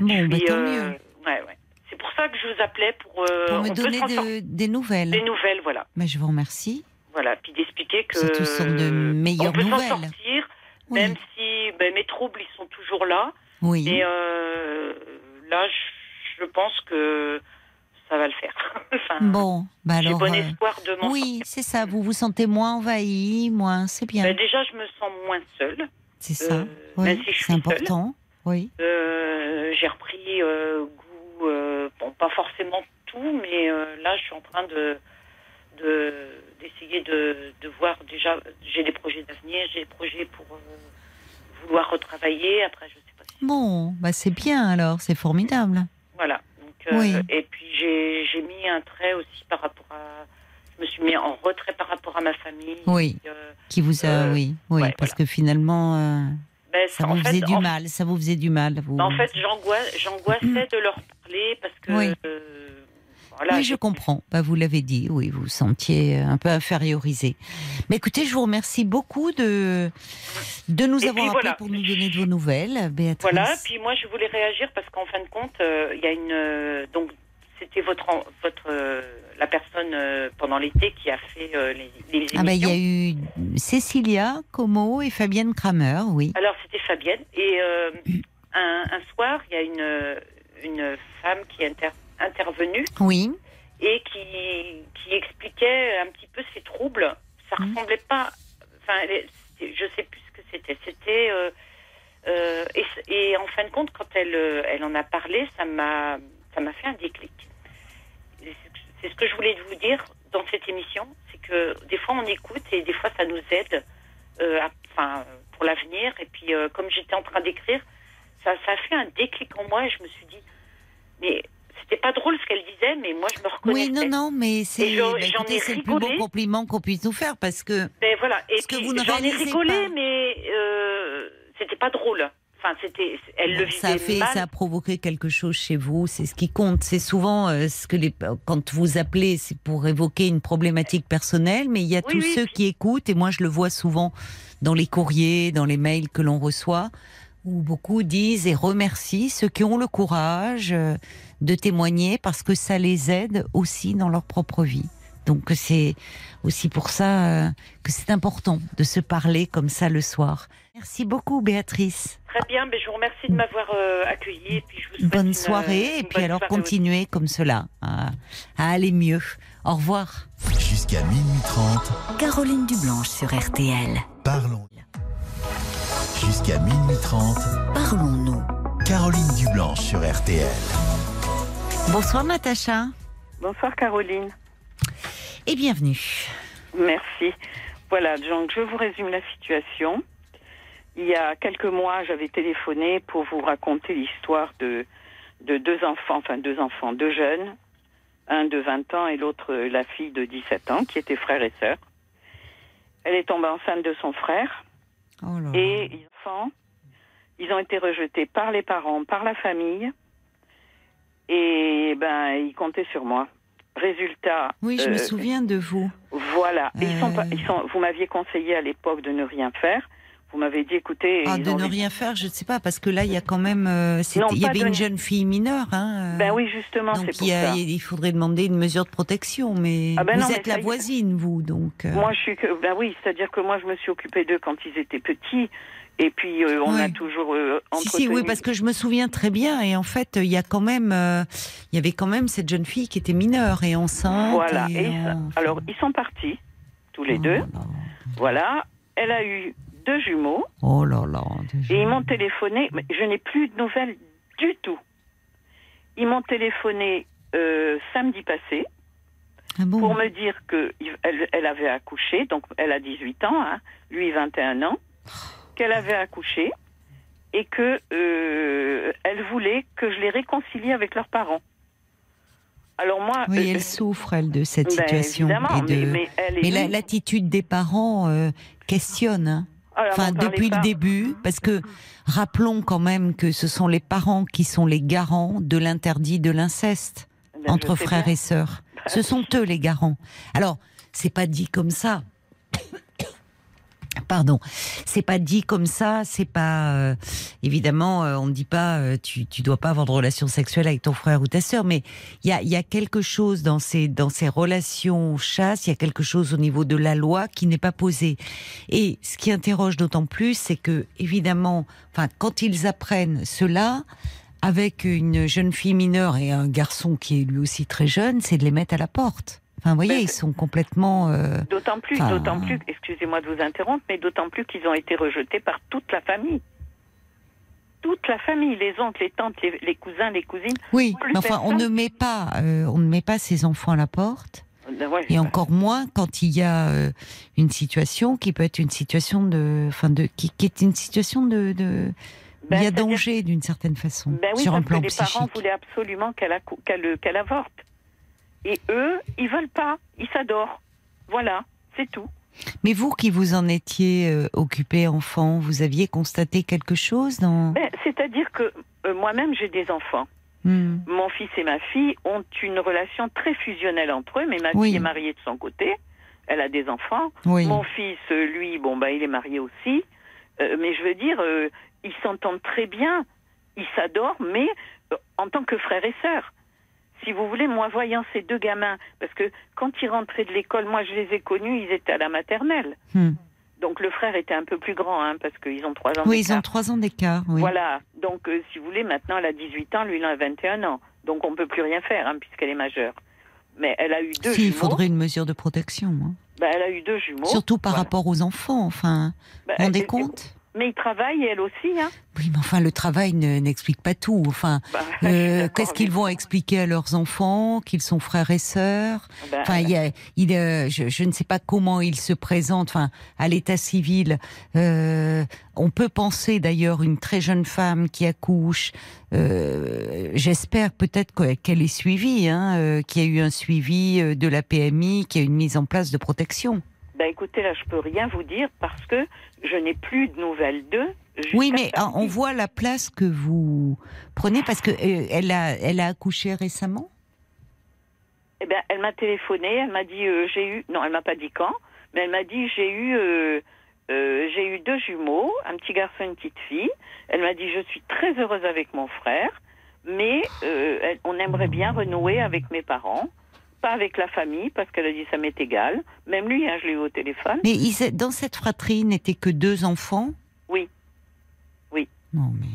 Bon, suis, tant euh, mieux. Ouais, ouais. C'est pour ça que je vous appelais pour, euh, Pour me donner de- des nouvelles. des nouvelles, voilà. Mais je vous remercie. Voilà, puis d'expliquer que Surtout sont de meilleures on peut s'en nouvelles. sortir, Oui. même si ben, mes troubles ils sont toujours là. Oui. Et euh, là, je, je pense que ça va le faire. enfin, Bon, bah j'ai bon euh, espoir de m'en Oui, c'est ça. Vous vous sentez moins envahi, moins. C'est bien. Ben, déjà, je me sens moins seule. c'est ça. euh, oui, si c'est important. Oui. Euh, j'ai repris euh, goût, bon, pas forcément tout, mais là, je suis en train de de- d'essayer de, de voir déjà. J'ai des projets d'avenir, j'ai des projets pour vouloir retravailler. Après, je sais pas si. Bon, bah c'est bien alors. C'est formidable. Voilà. Donc, euh, Oui. Et puis, j'ai j'ai mis un trait aussi par rapport à. Je me suis mis en retrait par rapport à ma famille. Oui. Euh, Qui vous a. Euh, oui, oui, ouais, parce que finalement, ben, ça vous fait, faisait du en- mal. Ça vous faisait du mal. Vous... En fait, j'angoissais de leur parler parce que. Oui. euh, voilà, oui, je comprends. Bah, vous l'avez dit, oui, vous vous sentiez un peu infériorisé. Mais écoutez, je vous remercie beaucoup de, de nous Et avoir appelé voilà. pour nous donner de vos nouvelles, Béatrice. Voilà, puis moi je voulais réagir parce qu'en fin de compte, euh, il y a une euh, donc c'était votre votre euh, la personne euh, pendant l'été qui a fait euh, les, les émissions. Ah bah, il y a eu Cécilia Como et Fabienne Kramer, oui. Alors c'était Fabienne et euh, un, un soir il y a une une femme qui est inter- intervenue Oui, et qui qui expliquait un petit peu ses troubles. Ça Mhm. ressemblait pas, enfin je sais plus ce que c'était. C'était euh, euh, et, et en fin de compte quand elle euh, elle en a parlé, ça m'a ça m'a fait un déclic. C'est- C'est ce que je voulais vous dire dans cette émission, c'est que des fois on écoute et des fois ça nous aide, euh, à- enfin pour l'avenir. Et puis euh, comme j'étais en train d'écrire, ça ça a fait un déclic en moi et je me suis dit mais c'était pas drôle ce qu'elle disait, mais moi je me reconnaissais. oui, non, non, mais c'est bah, le plus beau compliment qu'on puisse nous faire parce que Ben voilà. Et Ce que vous ne j'en ai rigolé, pas. mais euh, c'était pas drôle. Enfin, c'était, elle le ça a fait, mal. ça a provoqué quelque chose chez vous. C'est ce qui compte. C'est souvent euh, ce que les quand vous appelez, c'est pour évoquer une problématique personnelle, mais il y a Oui, tous oui, ceux puis- qui écoutent et moi je le vois souvent dans les courriers, dans les mails que l'on reçoit, où beaucoup disent et remercient ceux qui ont le courage euh, de témoigner parce que ça les aide aussi dans leur propre vie. Donc c'est aussi pour ça euh, que c'est important de se parler comme ça le soir. Merci beaucoup, Béatrice. Très bien, ben, je vous remercie de m'avoir euh, accueilli. Et puis je vous souhaite Bonne une, soirée une et puis bonne alors aussi. continuez comme cela à, à aller mieux. Au revoir. Jusqu'à minuit 30, Caroline Dublanche sur RTL. parlons. Jusqu'à minuit 30, Parlons-nous. Caroline Dublanche sur RTL. Bonsoir Natacha Bonsoir Caroline. et bienvenue. Merci. Voilà, donc je vous résume la situation. Il y a quelques mois, j'avais téléphoné pour vous raconter l'histoire de, de deux enfants, enfin deux enfants, deux jeunes, un de 20 ans et l'autre euh, la fille de 17 ans, qui étaient frères et sœurs. Elle est tombée enceinte de son frère. Oh là. Et enfants, ils ont été rejetés par les parents, par la famille. Et ben, ils comptaient sur moi. Résultat. Oui, je me euh, souviens de vous. Voilà. Et Ils sont pas, Euh. ils sont, vous m'aviez conseillé à l'époque de ne rien faire. Vous m'avez dit, écoutez, Ah, de ne rien faire, je ne sais pas, parce que là, il y a quand même. euh, Non, il y avait de- une jeune fille mineure. Hein, Ben oui, justement, c'est pour a- ça. il faudrait demander une mesure de protection, mais Ah ben vous non, êtes la est. voisine, vous, donc. Moi, je suis que, ben oui, c'est-à-dire que moi, je me suis occupée d'eux quand ils étaient petits, et puis euh, on a Ouais. toujours euh, Si, entretenu. si, oui, parce que je me souviens très bien. Et en fait, il y a quand même, euh, il y avait quand même cette jeune fille qui était mineure et enceinte. Voilà. Et, Et ça- alors, ils sont partis tous les oh deux. là là. Voilà. Elle a eu deux jumeaux, Oh là là. et ils m'ont téléphoné. mais Je n'ai plus de nouvelles du tout. Ils m'ont téléphoné euh, samedi passé Ah bon? pour me dire que il- elle, elle avait accouché, donc elle a 18 ans, hein, lui 21 ans, qu'elle avait accouché et que euh, elle voulait que je les réconcilie avec leurs parents. Alors moi, Oui, euh, elle souffre, elle, de cette ben, situation. et de... mais, l'attitude des parents euh, questionne. hein. Alors, Enfin, depuis le début, parce que rappelons quand même que ce sont les parents qui sont les garants de l'interdit de l'inceste Ben, entre frères bien. et sœurs. Ce sont eux les garants. Alors, c'est pas dit comme ça. Pardon, c'est pas dit comme ça, c'est pas euh, évidemment euh, on ne dit pas euh, tu tu dois pas avoir de relation sexuelle avec ton frère ou ta sœur, mais il y a y a quelque chose dans ces dans ces relations chasse, il y a quelque chose au niveau de la loi qui n'est pas posé. Et ce qui interroge d'autant plus, c'est que évidemment, quand ils apprennent cela avec une jeune fille mineure et un garçon qui est lui aussi très jeune, c'est de les mettre à la porte. Enfin, vous voyez, Ben, ils sont complètement. euh, D'autant plus, Enfin, d'autant plus, excusez-moi de vous interrompre, mais d'autant plus qu'ils ont été rejetés par toute la famille. Toute la famille, les oncles, les tantes, les, les cousins, les cousines. Oui, mais enfin, on ne met pas, euh, on ne met pas ses enfants à la porte, Ben ouais, et encore moins quand il y a euh, une situation qui peut être une situation de, enfin, de, qui, qui est une situation de, de Ben, il y a c'est-à-dire- danger d'une certaine façon Ben oui, sur un parce plan que les parents voulaient absolument qu'elle qu'elle qu'elle avorte. Et eux, ils veulent pas. Ils s'adorent. Voilà, c'est tout. Mais vous qui vous en étiez euh, occupé enfant, vous aviez constaté quelque chose dans Ben, C'est-à-dire que euh, moi-même, j'ai des enfants. Hmm. Mon fils et ma fille ont une relation très fusionnelle entre eux, mais ma Oui. fille est mariée de son côté. Elle a des enfants. Oui. Mon fils, euh, lui, bon, bah, il est marié aussi. Euh, mais je veux dire, ils s'entendent très bien. Ils s'adorent, mais en tant que frères et sœurs. Si vous voulez, moi, voyant ces deux gamins, parce que quand ils rentraient de l'école, moi, je les ai connus, ils étaient à la maternelle. Hmm. Donc le frère était un peu plus grand, hein, parce qu'ils ont trois ans Oui, ils ont trois ans d'écart. Oui. Voilà. Donc, euh, si vous voulez, maintenant, elle a 18 ans, lui, il a 21 ans. Donc, on peut plus rien faire, hein, puisqu'elle est majeure. Mais elle a eu deux Si, il jumeaux. faudrait une mesure de protection. hein. Ben, elle a eu deux jumeaux. Surtout par Voilà. rapport aux enfants, enfin. Ben, Vous vous rendez compte? Mais ils travaillent, elle aussi. Hein. Oui, mais enfin, le travail ne- n'explique pas tout. Enfin, suis euh, qu'est-ce qu'ils vont expliquer à leurs enfants, qu'ils sont frères et sœurs? Ben, Enfin, il y a, il, euh, je, je ne sais pas comment ils se présentent. Enfin, à l'état civil, euh, on peut penser d'ailleurs une très jeune femme qui accouche. J'espère peut-être que- qu'elle est suivie, hein, qu'il y a eu un suivi de la PMI, qu'il y a une mise en place de protection. Ben, écoutez, là, je peux rien vous dire parce que je n'ai plus de nouvelles d'eux. Oui, mais on voit la place que vous prenez parce que euh, elle a, elle a accouché récemment? Eh ben, elle m'a téléphoné, elle m'a dit euh, j'ai eu non, elle m'a pas dit quand, mais elle m'a dit j'ai eu euh, j'ai eu deux jumeaux, un petit garçon et une petite fille. Elle m'a dit je suis très heureuse avec mon frère, mais elle- on aimerait bien renouer avec mes parents, pas avec la famille parce qu'elle a dit ça m'est égal. Même lui, hein, je l'ai eu au téléphone. Mais ils- dans cette fratrie, il n'était que deux enfants? Oui. Oui. Non, mais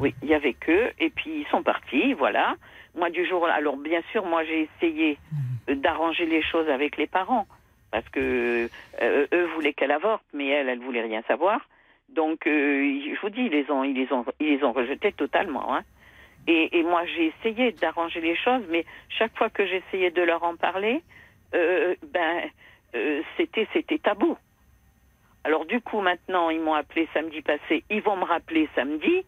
Oui, il y avait que, et puis ils sont partis, voilà. Moi, du jour, alors bien sûr, moi j'ai essayé euh, d'arranger les choses avec les parents, parce que euh, eux voulaient qu'elle avorte, mais elle, elle voulait rien savoir. Donc, euh, je vous dis, ils les ont, ils les ont, ils les ont rejetés totalement. Hein. Et, moi, j'ai essayé d'arranger les choses, mais chaque fois que j'essayais de leur en parler, euh, ben, euh, c'était, c'était tabou. Alors du coup, maintenant, ils m'ont appelé samedi passé, ils vont me rappeler samedi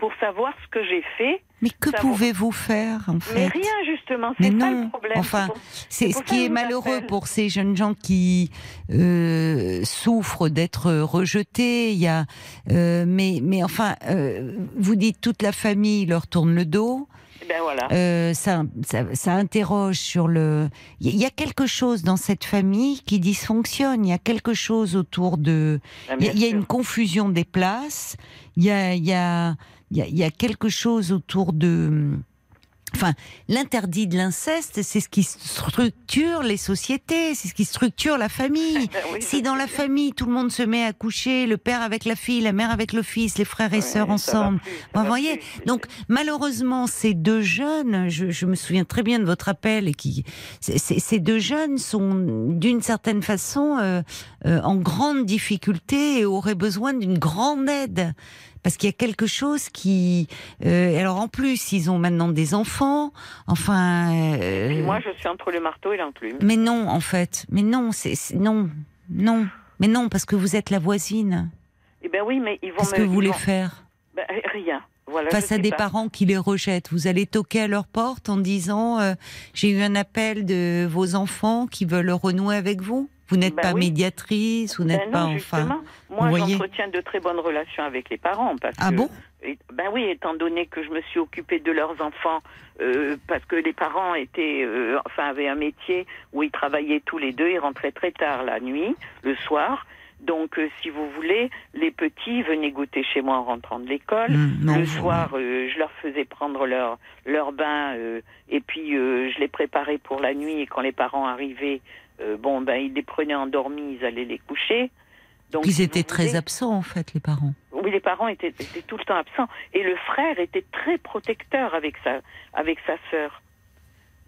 pour savoir ce que j'ai fait. Mais que pouvez-vous faire en fait Mais rien, justement, c'est non, le problème. enfin, c'est ce qui est malheureux appelle. pour ces jeunes gens qui euh, souffrent d'être rejetés. Il y a, euh, mais, mais enfin, euh, vous dites toute la famille leur tourne le dos. Ben voilà. Euh, ça, ça, ça interroge sur le. Il y a quelque chose dans cette famille qui dysfonctionne. Il y a quelque chose autour de. Ben, Il y a, bien il y a sûr. une confusion des places. Il y a, il y a, il y y a quelque chose autour de. Enfin, l'interdit de l'inceste, c'est ce qui structure les sociétés, c'est ce qui structure la famille. Oui, Si dans la famille tout le monde se met à coucher, le père avec la fille, la mère avec le fils, les frères et sœurs ensemble, plus, vous voyez, plus. donc malheureusement, ces deux jeunes, je, je me souviens très bien de votre appel, et qui, ces deux jeunes sont d'une certaine façon euh, euh, en grande difficulté et auraient besoin d'une grande aide. Parce qu'il y a quelque chose qui... euh, alors en plus, ils ont maintenant des enfants. Enfin... euh, Puis moi, je suis entre le marteau et l'enclume. mais non, en fait. Mais non, c'est c'est- non, non. Mais non, parce que vous êtes la voisine. Eh ben oui, mais ils vont Qu'est-ce que vous voulez vont- faire? Ben, rien. Voilà, face à des pas. parents qui les rejettent Vous allez toquer à leur porte en disant euh, j'ai eu un appel de vos enfants qui veulent renouer avec vous? Vous n'êtes Ben pas oui. médiatrice, vous Ben n'êtes non, pas enfin. Moi, j'entretiens de très bonnes relations avec les parents. Parce Ah que, bon? Ben oui, étant donné que je me suis occupée de leurs enfants, euh, parce que les parents étaient, euh, enfin, avaient un métier où ils travaillaient tous les deux, ils rentraient très tard la nuit, le soir. Donc, euh, si vous voulez, les petits venaient goûter chez moi en rentrant de l'école. Hum, le soir, euh, je leur faisais prendre leur leur bain euh, et puis euh, je les préparais pour la nuit. Et quand les parents arrivaient, euh, bon ben ils les prenaient endormis, ils allaient les coucher. Donc Ils étaient très voulez- absents en fait, les parents. Oui, les parents étaient, étaient tout le temps absents et le frère était très protecteur avec sa avec sa sœur.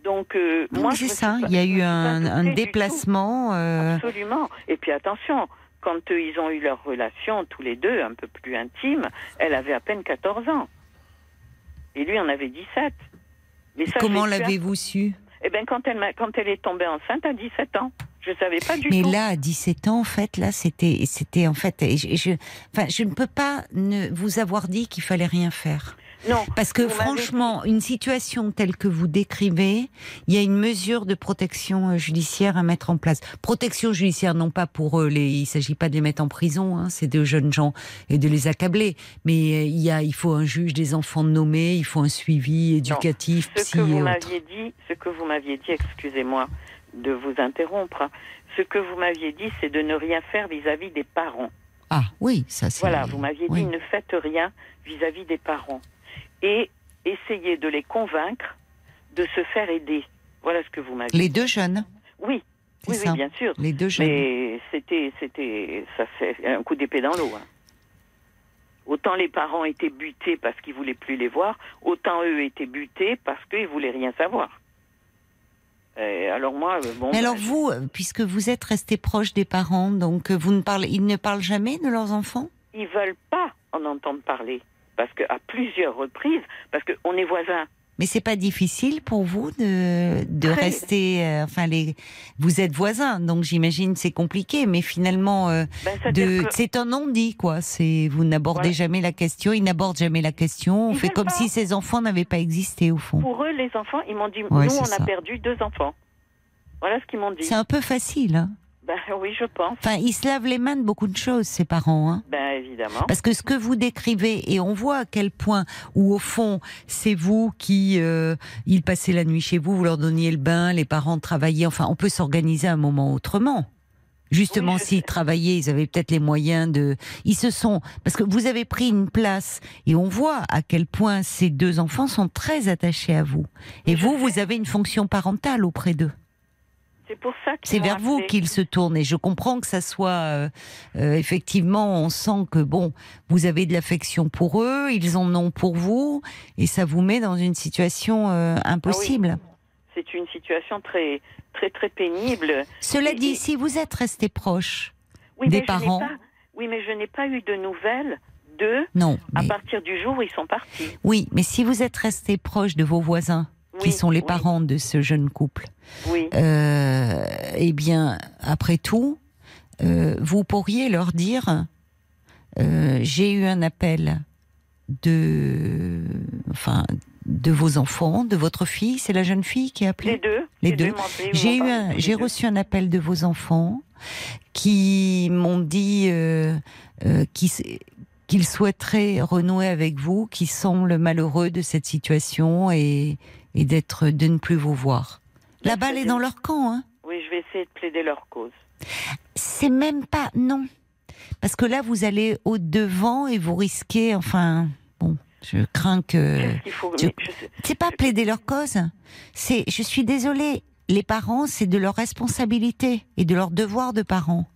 Donc euh, moi je c'est ça. pas- Il y a eu un, déplacement. euh, Absolument. Et puis attention, quand euh, ils ont eu leur relation tous les deux, un peu plus intime, elle avait à peine 14 ans. Et lui en avait 17. Mais ça, comment l'avez-vous su? Eh bien, quand elle, quand elle est tombée enceinte à 17 ans, je ne savais pas du Mais tout. là, à 17 ans, en fait, là, c'était, c'était en fait, je- enfin, je ne peux pas ne vous avoir dit qu'il fallait rien faire. Non, Parce que franchement, une situation telle que vous décrivez, il y a une mesure de protection euh, judiciaire à mettre en place. Protection judiciaire, non pas pour eux, les, il s'agit pas de les mettre en prison, hein, ces deux jeunes gens, et de les accabler. Mais euh, il y a, il faut un juge des enfants nommés, il faut un suivi éducatif, ce psy que vous m'aviez dit, ce que vous m'aviez dit, excusez-moi de vous interrompre, ce que vous m'aviez dit, c'est de ne rien faire vis-à-vis des parents. Ah oui, ça c'est. Voilà, vous m'aviez oui. dit ne faites rien vis-à-vis des parents et essayez de les convaincre de se faire aider. Voilà ce que vous m'aviez Les dit. deux jeunes, Oui, oui, oui, bien sûr. Les deux jeunes. Mais c'était, c'était, ça fait un coup d'épée dans l'eau. hein. Autant les parents étaient butés parce qu'ils voulaient plus les voir, autant eux étaient butés parce qu'ils voulaient rien savoir. Et alors moi, euh, bon. Mais alors bah, vous, euh, puisque vous êtes resté proche des parents, donc euh, vous ne parlez, ils ne parlent jamais de leurs enfants? Ils veulent pas en entendre parler parce que à plusieurs reprises, parce que on est voisins. Mais c'est pas difficile pour vous de, de rester, euh, enfin les, vous êtes voisins, donc j'imagine c'est compliqué, mais finalement, euh, Ben, c'est-à-dire de, que- c'est un non-dit quoi. C'est vous n'abordez jamais la question, ils n'abordent jamais la question. On Ils fait comme pas. si ces enfants n'avaient pas existé au fond. Pour eux, les enfants, ils m'ont dit, Ouais, nous, on ça. a perdu deux enfants. Voilà ce qu'ils m'ont dit. C'est un peu facile. Hein Ben oui, je pense. enfin, ils se lavent les mains de beaucoup de choses, ces parents. Hein Ben évidemment. Parce que ce que vous décrivez, et on voit à quel point, où au fond, c'est vous qui, euh, ils passaient la nuit chez vous, vous leur donniez le bain, les parents travaillaient, enfin, on peut s'organiser un moment autrement. Justement, Oui, s'ils sais. travaillaient, ils avaient peut-être les moyens de. Ils se sont. Parce que vous avez pris une place, et on voit à quel point ces deux enfants sont très attachés à vous. Et Je vous, vous avez une fonction parentale auprès d'eux. C'est pour ça qu'ils C'est vers vous qu'ils se tournent et je comprends que ça soit euh, euh, effectivement, on sent que bon, vous avez de l'affection pour eux, ils en ont pour vous et ça vous met dans une situation euh, impossible. C'est une situation très, très, très pénible. Cela Et- dit, et- si vous êtes resté proche, Oui, Des parents. pas- oui, mais je n'ai pas eu de nouvelles d'eux non, à partir du jour où ils sont partis. oui, mais si vous êtes resté proche de vos voisins, qui Oui, sont les oui, parents de ce jeune couple, Oui. euh, eh bien, après tout, euh, vous pourriez leur dire euh, j'ai eu un appel de, enfin, de vos enfants, de votre fille. C'est la jeune fille qui a appelé. Les deux. Les deux. J'ai eu j'ai reçu un appel de vos enfants qui m'ont dit euh, euh, qu'ils qu'ils souhaiteraient renouer avec vous, qui semblent malheureux de cette situation et, et d'être de ne plus vous voir. La balle est dans leur camp, hein. Oui, je vais essayer de plaider leur cause. C'est même pas non, parce que là vous allez au devant et vous risquez, enfin, bon, je crains que c'est pas plaider leur cause. C'est, je suis désolée, les parents, c'est de leur responsabilité et de leur devoir de parents.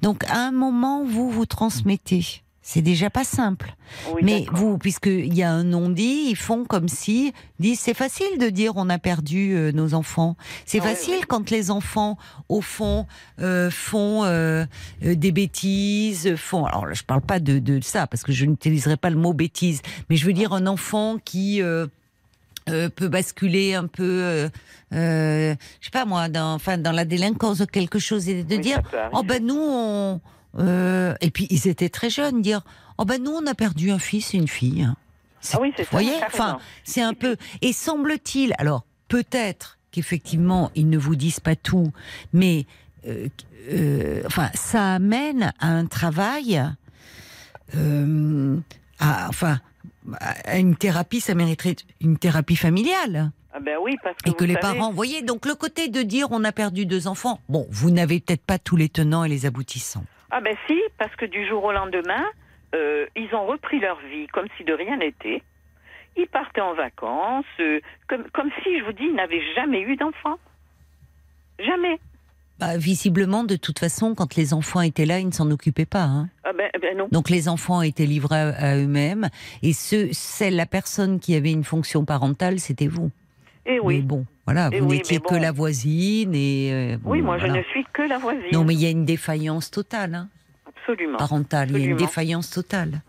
Donc, à un moment, vous vous transmettez. C'est déjà pas simple. Oui, Mais vous, puisqu'il y a un non-dit, ils font comme si, disent, c'est facile de dire on a perdu euh, nos enfants. C'est ouais, facile ouais. quand les enfants, au fond, euh, font euh, des bêtises, font. Alors, là, je parle pas de, de ça parce que je n'utiliserai pas le mot bêtise, mais je veux dire un enfant qui euh, peut basculer un peu, euh, euh, je sais pas moi, dans, enfin, dans la délinquance ou quelque chose et de Oui, dire, oh ben nous on, euh, et puis ils étaient très jeunes, dire, oh ben nous on a perdu un fils et une fille. Ah oui, c'est ça. Vous voyez, enfin, c'est un peu. Et semble-t-il, alors peut-être qu'effectivement ils ne vous disent pas tout, mais euh, euh, enfin, ça amène à un travail, à, enfin, à une thérapie, ça mériterait une thérapie familiale. Ah ben oui, parce que Et que les savez- parents, vous voyez, donc le côté de dire on a perdu deux enfants, bon, vous n'avez peut-être pas tous les tenants et les aboutissants. Ah ben si, parce que du jour au lendemain, euh, ils ont repris leur vie comme si de rien n'était. Ils partaient en vacances, euh, comme, comme si, je vous dis, ils n'avaient jamais eu d'enfant. Jamais. Bah, visiblement, de toute façon, quand les enfants étaient là, ils ne s'en occupaient pas. hein. Ah ben, ben non. Donc les enfants étaient livrés à, eux-mêmes, et ce, celle, la personne qui avait une fonction parentale, c'était vous. Et Mais oui. bon, voilà, Eh vous oui, n'étiez que la voisine et. euh, bon, Oui, moi je ne suis que la voisine. Non, mais il y a une défaillance totale, hein, Absolument. parentale. Il y a une défaillance totale.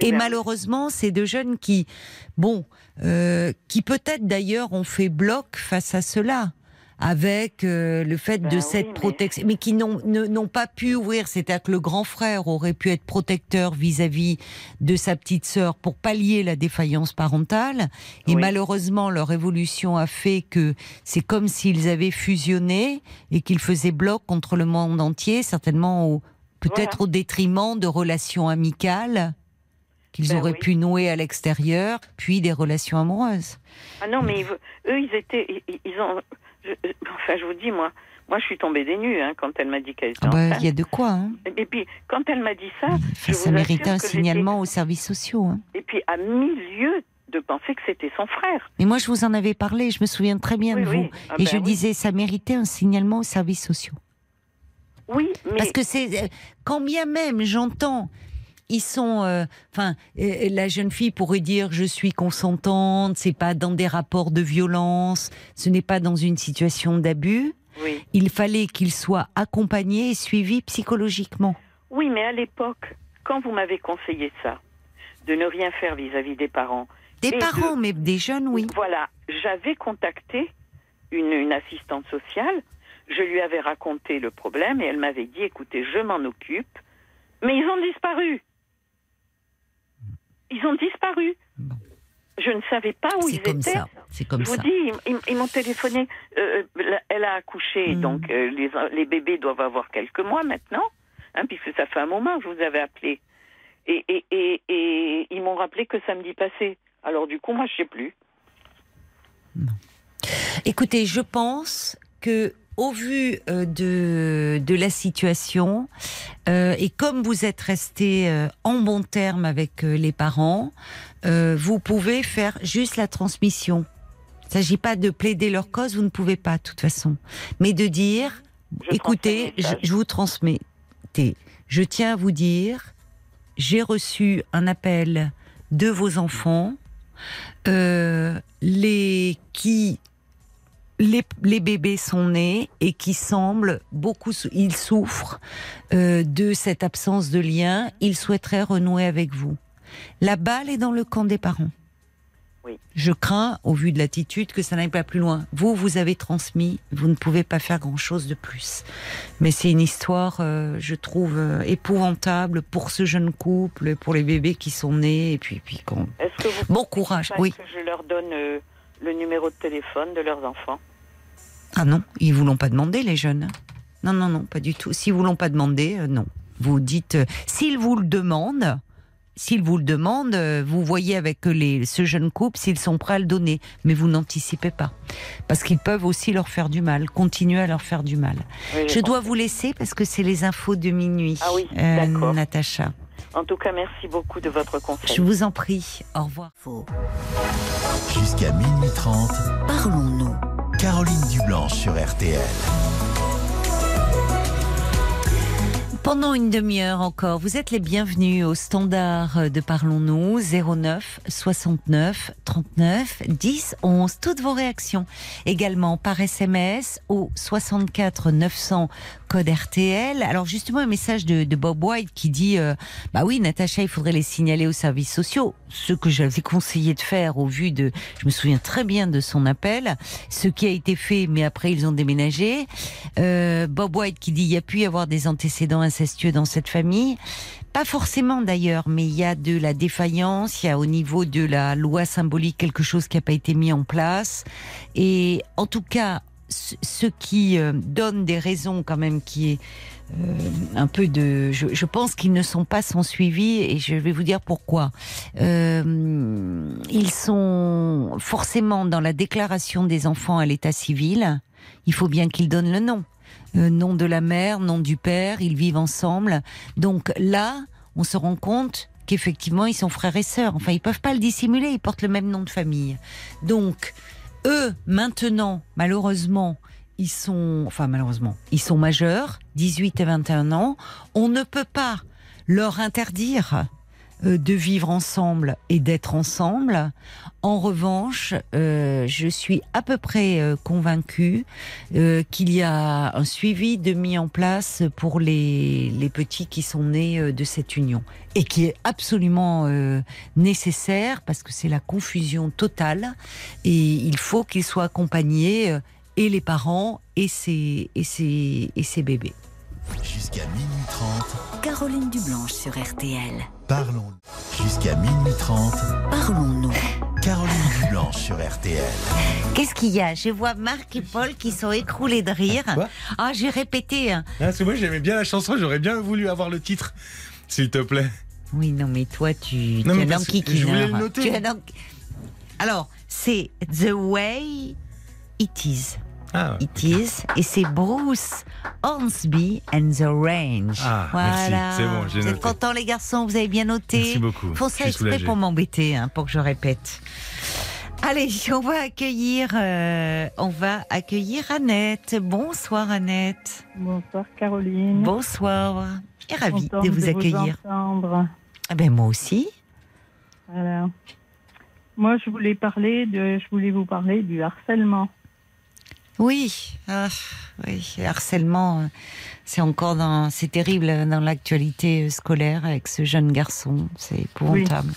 Eh Et bien, malheureusement, c'est de jeunes qui, bon, euh, qui peut-être d'ailleurs ont fait bloc face à cela. Avec euh, le fait Ben de oui, cette protection, mais qui n'ont pas pu ouvrir. C'est-à-dire que le grand frère aurait pu être protecteur vis-à-vis de sa petite sœur pour pallier la défaillance parentale. Et Oui. malheureusement, leur évolution a fait que c'est comme s'ils avaient fusionné et qu'ils faisaient bloc contre le monde entier, certainement au- peut-être Voilà. au détriment de relations amicales qu'ils Ben auraient oui. pu nouer à l'extérieur, puis des relations amoureuses. Ah non, mais eux, ils étaient. Ils ont. Je- euh, enfin, je vous dis, moi, moi, je suis tombée des nues hein, quand elle m'a dit qu'elle était Ah bah, enceinte. Il y a de quoi. Hein. Et puis, quand elle m'a dit ça, Enfin, je ça méritait un signalement aux services sociaux. hein. Et puis, à mille lieues de penser que c'était son frère. Mais moi, je vous en avais parlé, je me souviens très bien Oui, de oui. vous. Ah et ben je oui. disais, ça méritait un signalement aux services sociaux. Oui, mais. Parce que c'est. euh, Quand bien même, j'entends. Ils sont, euh, enfin, euh, la jeune fille pourrait dire je suis consentante, c'est pas dans des rapports de violence, ce n'est pas dans une situation d'abus. Oui. Il fallait qu'il soit accompagné et suivi psychologiquement. Oui, mais à l'époque, quand vous m'avez conseillé ça, de ne rien faire vis-à-vis des parents, Des parents, mais des jeunes, oui. Voilà, j'avais contacté une, une assistante sociale, je lui avais raconté le problème et elle m'avait dit écoutez, je m'en occupe, mais ils ont disparu. Ils ont disparu. Bon. Je ne savais pas où ils comme étaient. ça. C'est comme je vous ça. dis, ils, m'ont téléphoné. euh, elle a accouché, Mm. donc euh, les, les bébés doivent avoir quelques mois maintenant, hein, puisque ça fait un moment que je vous avais appelé. Et, et, et, et ils m'ont rappelé que samedi passé. Alors du coup, moi, je sais plus. Écoutez, je pense que au vu euh, de, de la situation, euh, et comme vous êtes resté euh, en bon terme avec les parents, euh, vous pouvez faire juste la transmission. Il ne s'agit pas de plaider leur cause, vous ne pouvez pas de toute façon. Mais de dire, Je écoutez, je, vous transmets. Je tiens à vous dire, j'ai reçu un appel de vos enfants, euh, les qui les, les bébés sont nés et qui semblent beaucoup, ils souffrent euh, de cette absence de lien. Ils souhaiteraient renouer avec vous. La balle est dans le camp des parents. Oui. Je crains, au vu de l'attitude, que ça n'aille pas plus loin. Vous, vous avez transmis, vous ne pouvez pas faire grand-chose de plus. Mais c'est une histoire, euh, je trouve, euh, épouvantable pour ce jeune couple, pour les bébés qui sont nés, et puis, puis qu'on... Est-ce que vous Bon courage, oui. que je leur donne le numéro de téléphone de leurs enfants? Ah non, ils vous l'ont pas demandé, les jeunes. Non, non, non, pas du tout. Si vous l'ont pas demandé, euh, non. Vous dites, euh, s'ils vous le demandent, s'ils vous le demandent, euh, vous voyez avec les, ce jeune couple s'ils sont prêts à le donner. Mais vous n'anticipez pas. Parce qu'ils peuvent aussi leur faire du mal, continuer à leur faire du mal. Oui, Je dois vous laisser parce que c'est les infos de minuit, Ah oui, euh, d'accord. Natacha. En tout cas, merci beaucoup de votre conseil. Je vous en prie. Au revoir. Jusqu'à minuit 30, Parlons-nous. Caroline Dublanche sur RTL. Pendant une demi-heure encore, vous êtes les bienvenus au standard de Parlons-nous 09 69 39 10 11. Toutes vos réactions également par SMS au 64 900 code RTL. Alors justement un message de, de Bob White qui dit euh, bah oui Natacha il faudrait les signaler aux services sociaux. Ce que j'avais conseillé de faire au vu de, je me souviens très bien de son appel, ce qui a été fait mais après ils ont déménagé. Euh, Bob White qui dit il y a pu y avoir des antécédents incestueux dans cette famille. Pas forcément d'ailleurs, mais il y a de la défaillance, il y a au niveau de la loi symbolique quelque chose qui n'a pas été mis en place. Et en tout cas, ce qui euh, donne des raisons quand même qui est euh, un peu de... Je, pense qu'ils ne sont pas sans suivi et je vais vous dire pourquoi. Euh, ils sont forcément dans la déclaration des enfants à l'état civil. Il faut bien qu'ils donnent le nom. Nom de la mère, nom du père, ils vivent ensemble. Donc là, on se rend compte qu'effectivement, ils sont frères et sœurs. Enfin, ils peuvent pas le dissimuler, ils portent le même nom de famille. Donc, eux, maintenant, malheureusement, ils sont, enfin malheureusement, ils sont majeurs, 18 et 21 ans. On ne peut pas leur interdire de vivre ensemble et d'être ensemble. En revanche, euh, je suis à peu près euh, convaincue euh, qu'il y a un suivi de mis en place pour les, les petits qui sont nés euh, de cette union et qui est absolument euh, nécessaire parce que c'est la confusion totale et il faut qu'ils soient accompagnés euh, et les parents et ses, et et bébés. Jusqu'à minuit 30, Caroline Dublanche sur RTL. parlons. Jusqu'à minuit 30, Parlons-nous. Caroline Dublanche sur RTL. Qu'est-ce qu'il y a? Je vois Marc et Paul qui sont écroulés de rire. Quoi? Ah, j'ai répété. hein. Ah, parce que moi j'aimais bien la chanson, j'aurais bien voulu avoir le titre, s'il te plaît. Oui, non, mais toi, tu, Non, tu mais es un je voulais le noter. Tu es un Alors, c'est The Way It Is. Ah, It Is. Et c'est Bruce Hornsby and the Range. Ah, voilà. merci, c'est bon, j'ai Vous êtes contents, les garçons? Vous avez bien noté? Merci beaucoup, je ça exprès soulagé. pour m'embêter, hein, pour que je répète. Allez, on va accueillir, euh, on va accueillir Annette. Bonsoir Annette. Bonsoir Caroline. Bonsoir. Et ravie de vous accueillir. entendre. Ah ben moi aussi. Voilà. Moi, je voulais parler de, je voulais vous parler du harcèlement. Oui, ah, oui, le harcèlement, euh, c'est encore dans, c'est terrible dans l'actualité euh, scolaire avec ce jeune garçon, c'est épouvantable.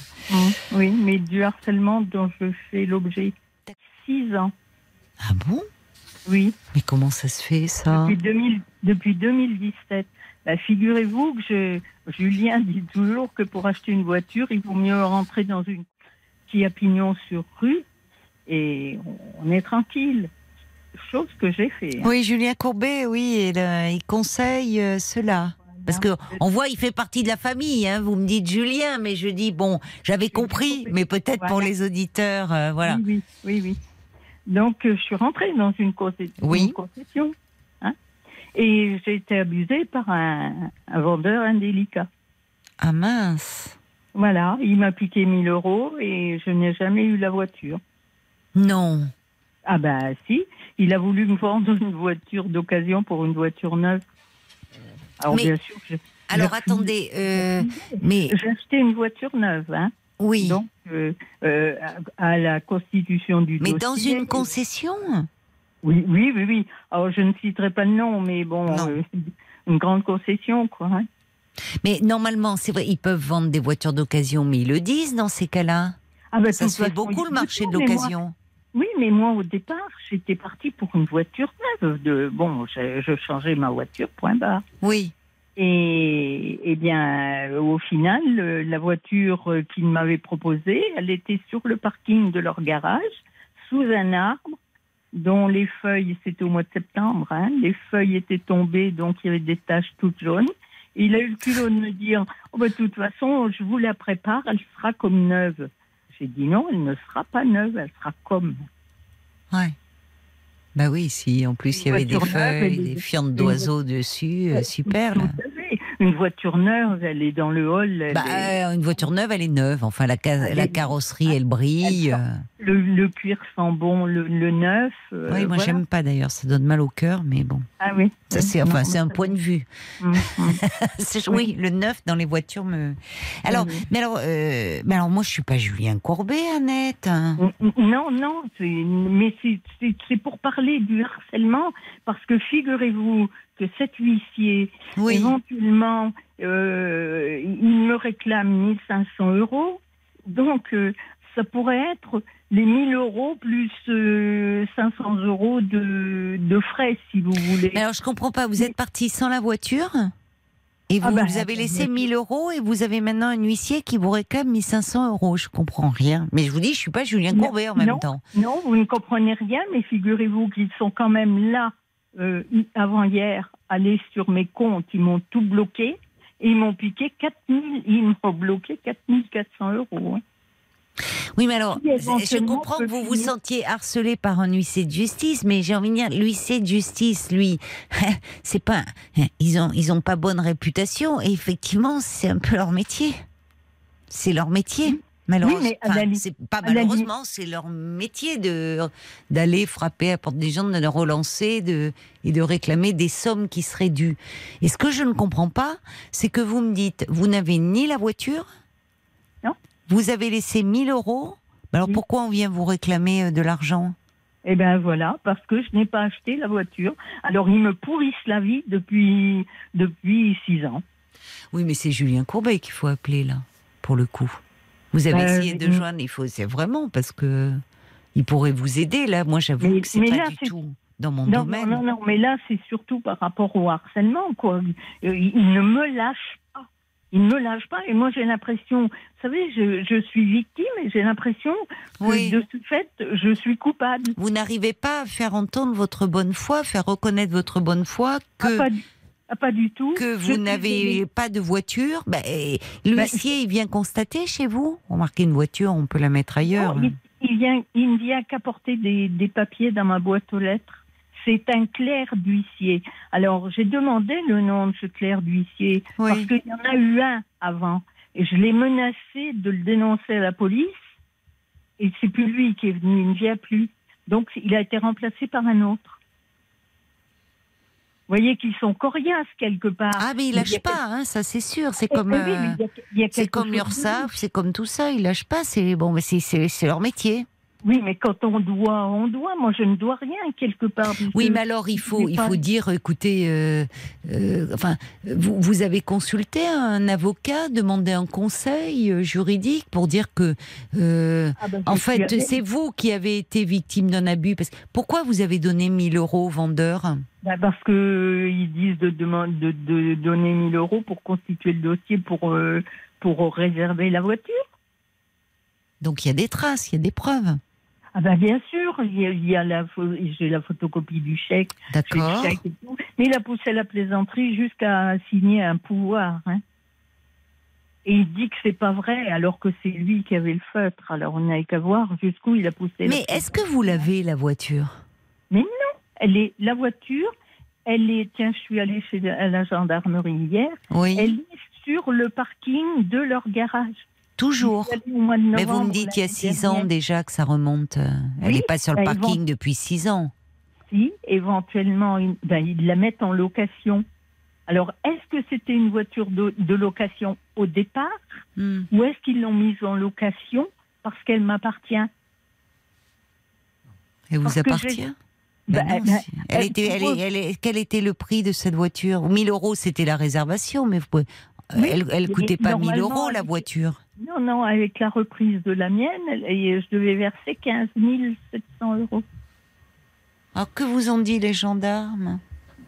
Oui, mais du harcèlement dont je fais l'objet. Six ans. Ah bon? Oui, Mais comment ça se fait ça? Depuis, 2000 depuis 2017. Bah, Figurez-vous que je, Julien dit toujours que pour acheter une voiture, il vaut mieux rentrer dans une qui a pignon sur rue et on est tranquille. Chose que j'ai fait. hein. Oui, Julien Courbet, oui, il, il conseille euh, cela. Parce que on voit, il fait partie de la famille. Hein. Vous me dites Julien, mais je dis bon, j'avais compris, mais peut-être pour les auditeurs, euh, voilà. Oui, oui, oui, oui. Donc, euh, je suis rentrée dans une, concession. Oui. une concession, hein, et j'ai été abusée par un, un vendeur indélicat. Ah mince. Voilà, il m'a piqué 1000 euros et je n'ai jamais eu la voiture. Non. Ah ben si, il a voulu me vendre une voiture d'occasion pour une voiture neuve. Alors Mais- bien sûr, je- Alors attendez, euh, mais j'ai acheté une voiture neuve, hein, oui, donc euh, euh, à, la constitution du mais dossier. dans une concession. Oui, oui, oui, oui. Alors, je ne citerai pas le nom, mais bon, euh, une grande concession, quoi. hein. Mais normalement, c'est vrai, ils peuvent vendre des voitures d'occasion, mais ils le disent dans ces cas-là. Ah bah, de Ça se fait beaucoup le marché de mais l'occasion. Oui, mais moi, au départ, j'étais partie pour une voiture neuve. De, bon, je, je changeais ma voiture, point barre. Oui. Et, eh bien, euh, au final, euh, la voiture euh, qu'ils m'avaient proposée, elle était sur le parking de leur garage, sous un arbre, dont les feuilles, c'était au mois de septembre, hein, les feuilles étaient tombées, donc il y avait des taches toutes jaunes. Et il a eu le culot de me dire, oh, bah, de toute façon, je vous la prépare, elle sera comme neuve. J'ai dit non, elle ne sera pas neuve, elle sera comme. Ouais. Bah oui, si en plus il y avait des feuilles, des- fientes d'oiseaux dessus, euh, super. là. Une voiture neuve, elle est dans le hall. elle Bah, est- euh, une voiture neuve, elle est neuve. Enfin, la, ca- Elle la est- carrosserie, elle brille. Elle euh. le, le cuir sent bon, le, le neuf. euh, oui, moi voilà. j'aime pas d'ailleurs, ça donne mal au cœur, mais bon, Ah oui. ça c'est enfin un point de vue. Mm, mm. Oui, le neuf dans les voitures me. Alors, Oui, oui. mais alors, euh, mais alors moi je suis pas Julien Courbet, Annette. hein. Non, non, mais c'est pour parler du harcèlement, parce que figurez-vous que cet huissier, Oui. éventuellement, euh, il me réclame 1500 euros, donc euh, ça pourrait être les 1000 euros plus euh, 500 euros de, de frais, si vous voulez. Alors je comprends pas. Vous êtes parti sans la voiture et vous, Ah bah, vous avez laissé attendez. 1000 euros et vous avez maintenant un huissier qui vous réclame 1500 euros. Je comprends rien. Mais je vous dis, je suis pas Julien Non, Courbet en même non. temps. Non, vous ne comprenez rien, mais figurez-vous qu'ils sont quand même là, euh, avant-hier, allés sur mes comptes. Ils m'ont tout bloqué. Et ils m'ont piqué 4000, ils m'ont bloqué 4400 euros. hein. Oui, mais alors, je comprends que vous vous sentiez harcelé par un huissier de justice, mais j'ai envie de dire, l'huissier de justice, lui, c'est pas, ils ont, ils ont pas bonne réputation, et effectivement, c'est un peu leur métier. C'est leur métier. Malheureusement, c'est pas leur métier de d'aller frapper à la porte des gens, de les relancer, de et de réclamer des sommes qui seraient dues. Et ce que je ne comprends pas, c'est que vous me dites, vous n'avez ni la voiture, Non. vous avez laissé 1000 euros. Mais Alors Oui. pourquoi on vient vous réclamer euh, de l'argent? Eh bien voilà, parce que je n'ai pas acheté la voiture. Alors ils me pourrissent la vie depuis, depuis six ans. Oui, mais c'est Julien Courbet qu'il faut appeler là, pour le coup. Vous avez Euh, essayé de oui. joindre, il faut, c'est vraiment parce que il pourrait vous aider là. Moi, j'avoue que c'est pas là, du tout dans mon Non, domaine. non, non, non, mais là c'est surtout par rapport au harcèlement. Quoi. Euh, Il ne me lâche pas. Il ne me lâche pas et moi j'ai l'impression, vous savez, je, je suis victime et j'ai l'impression que de ce fait, je suis coupable. Vous n'arrivez pas à faire entendre votre bonne foi, faire reconnaître votre bonne foi Ah, que pas, du- ah, pas du tout. que vous n'avez pas de voiture. Et L'huissier, il vient constater chez vous. Remarquez une voiture, on peut la mettre ailleurs. Non, il, il vient, il ne vient qu'apporter des, des papiers dans ma boîte aux lettres. C'est un clerc d'huissier. Alors, j'ai demandé le nom de ce clerc d'huissier Oui. parce qu'il y en a eu un avant. Et je l'ai menacé de le dénoncer à la police. Et c'est plus lui qui est venu, il ne vient plus. Donc, il a été remplacé par un autre. Vous voyez qu'ils sont coriaces quelque part. Ah, mais il Il y a lâche pas, hein, ça c'est sûr. C'est Eh, comme. eh oui, euh, C'est comme l'URSSAF, c'est comme tout ça, ils lâchent pas, c'est bon, mais c'est leur métier. Oui, mais quand on doit, on doit. Moi, je ne dois rien quelque part. Oui, mais alors il faut, il pas- faut dire, écoutez, euh, euh, enfin, vous, vous avez consulté un avocat, demandé un conseil euh, juridique pour dire que, euh, Ah ben, en fait, c'est vous qui avez été victime d'un abus. Parce, pourquoi vous avez donné 1000 euros au vendeur? Ben, parce que ils disent de, demand- de, de donner 1000 euros pour constituer le dossier pour, pour réserver la voiture. Donc il y a des traces, il y a des preuves. Ah ben bien sûr, il y a, il y a la, j'ai la photocopie du chèque, D'accord. chèque et tout. Mais il a poussé la plaisanterie jusqu'à signer un pouvoir. hein. Et il dit que c'est pas vrai, alors que c'est lui qui avait le feutre. Alors on n'avait qu'à voir jusqu'où il a poussé. la Mais est-ce que vous l'avez, la voiture? Elle est la voiture. Elle est. Tiens, je suis allée chez la- à la gendarmerie hier. Oui, Elle est sur le parking de leur garage. Toujours. Mais vous me dites il y a 6 ans déjà que ça remonte. Elle Oui, n'est pas sur le bah, parking depuis 6 ans. Si, éventuellement, ils, ben, ils la mettent en location. Alors, est-ce que c'était une voiture de, de location au départ Hmm. ou est-ce qu'ils l'ont mise en location parce qu'elle m'appartient? Elle vous Parce appartient Ben non, elle était, elle elle quel était le prix de cette voiture? 1000 euros, c'était la réservation, mais vous pouvez- Oui, elle, mais coûtait pas 1000 normalement, euros la voiture. Non, non, avec la reprise de la mienne, et je devais verser 15 700 euros. Alors que vous ont dit les gendarmes?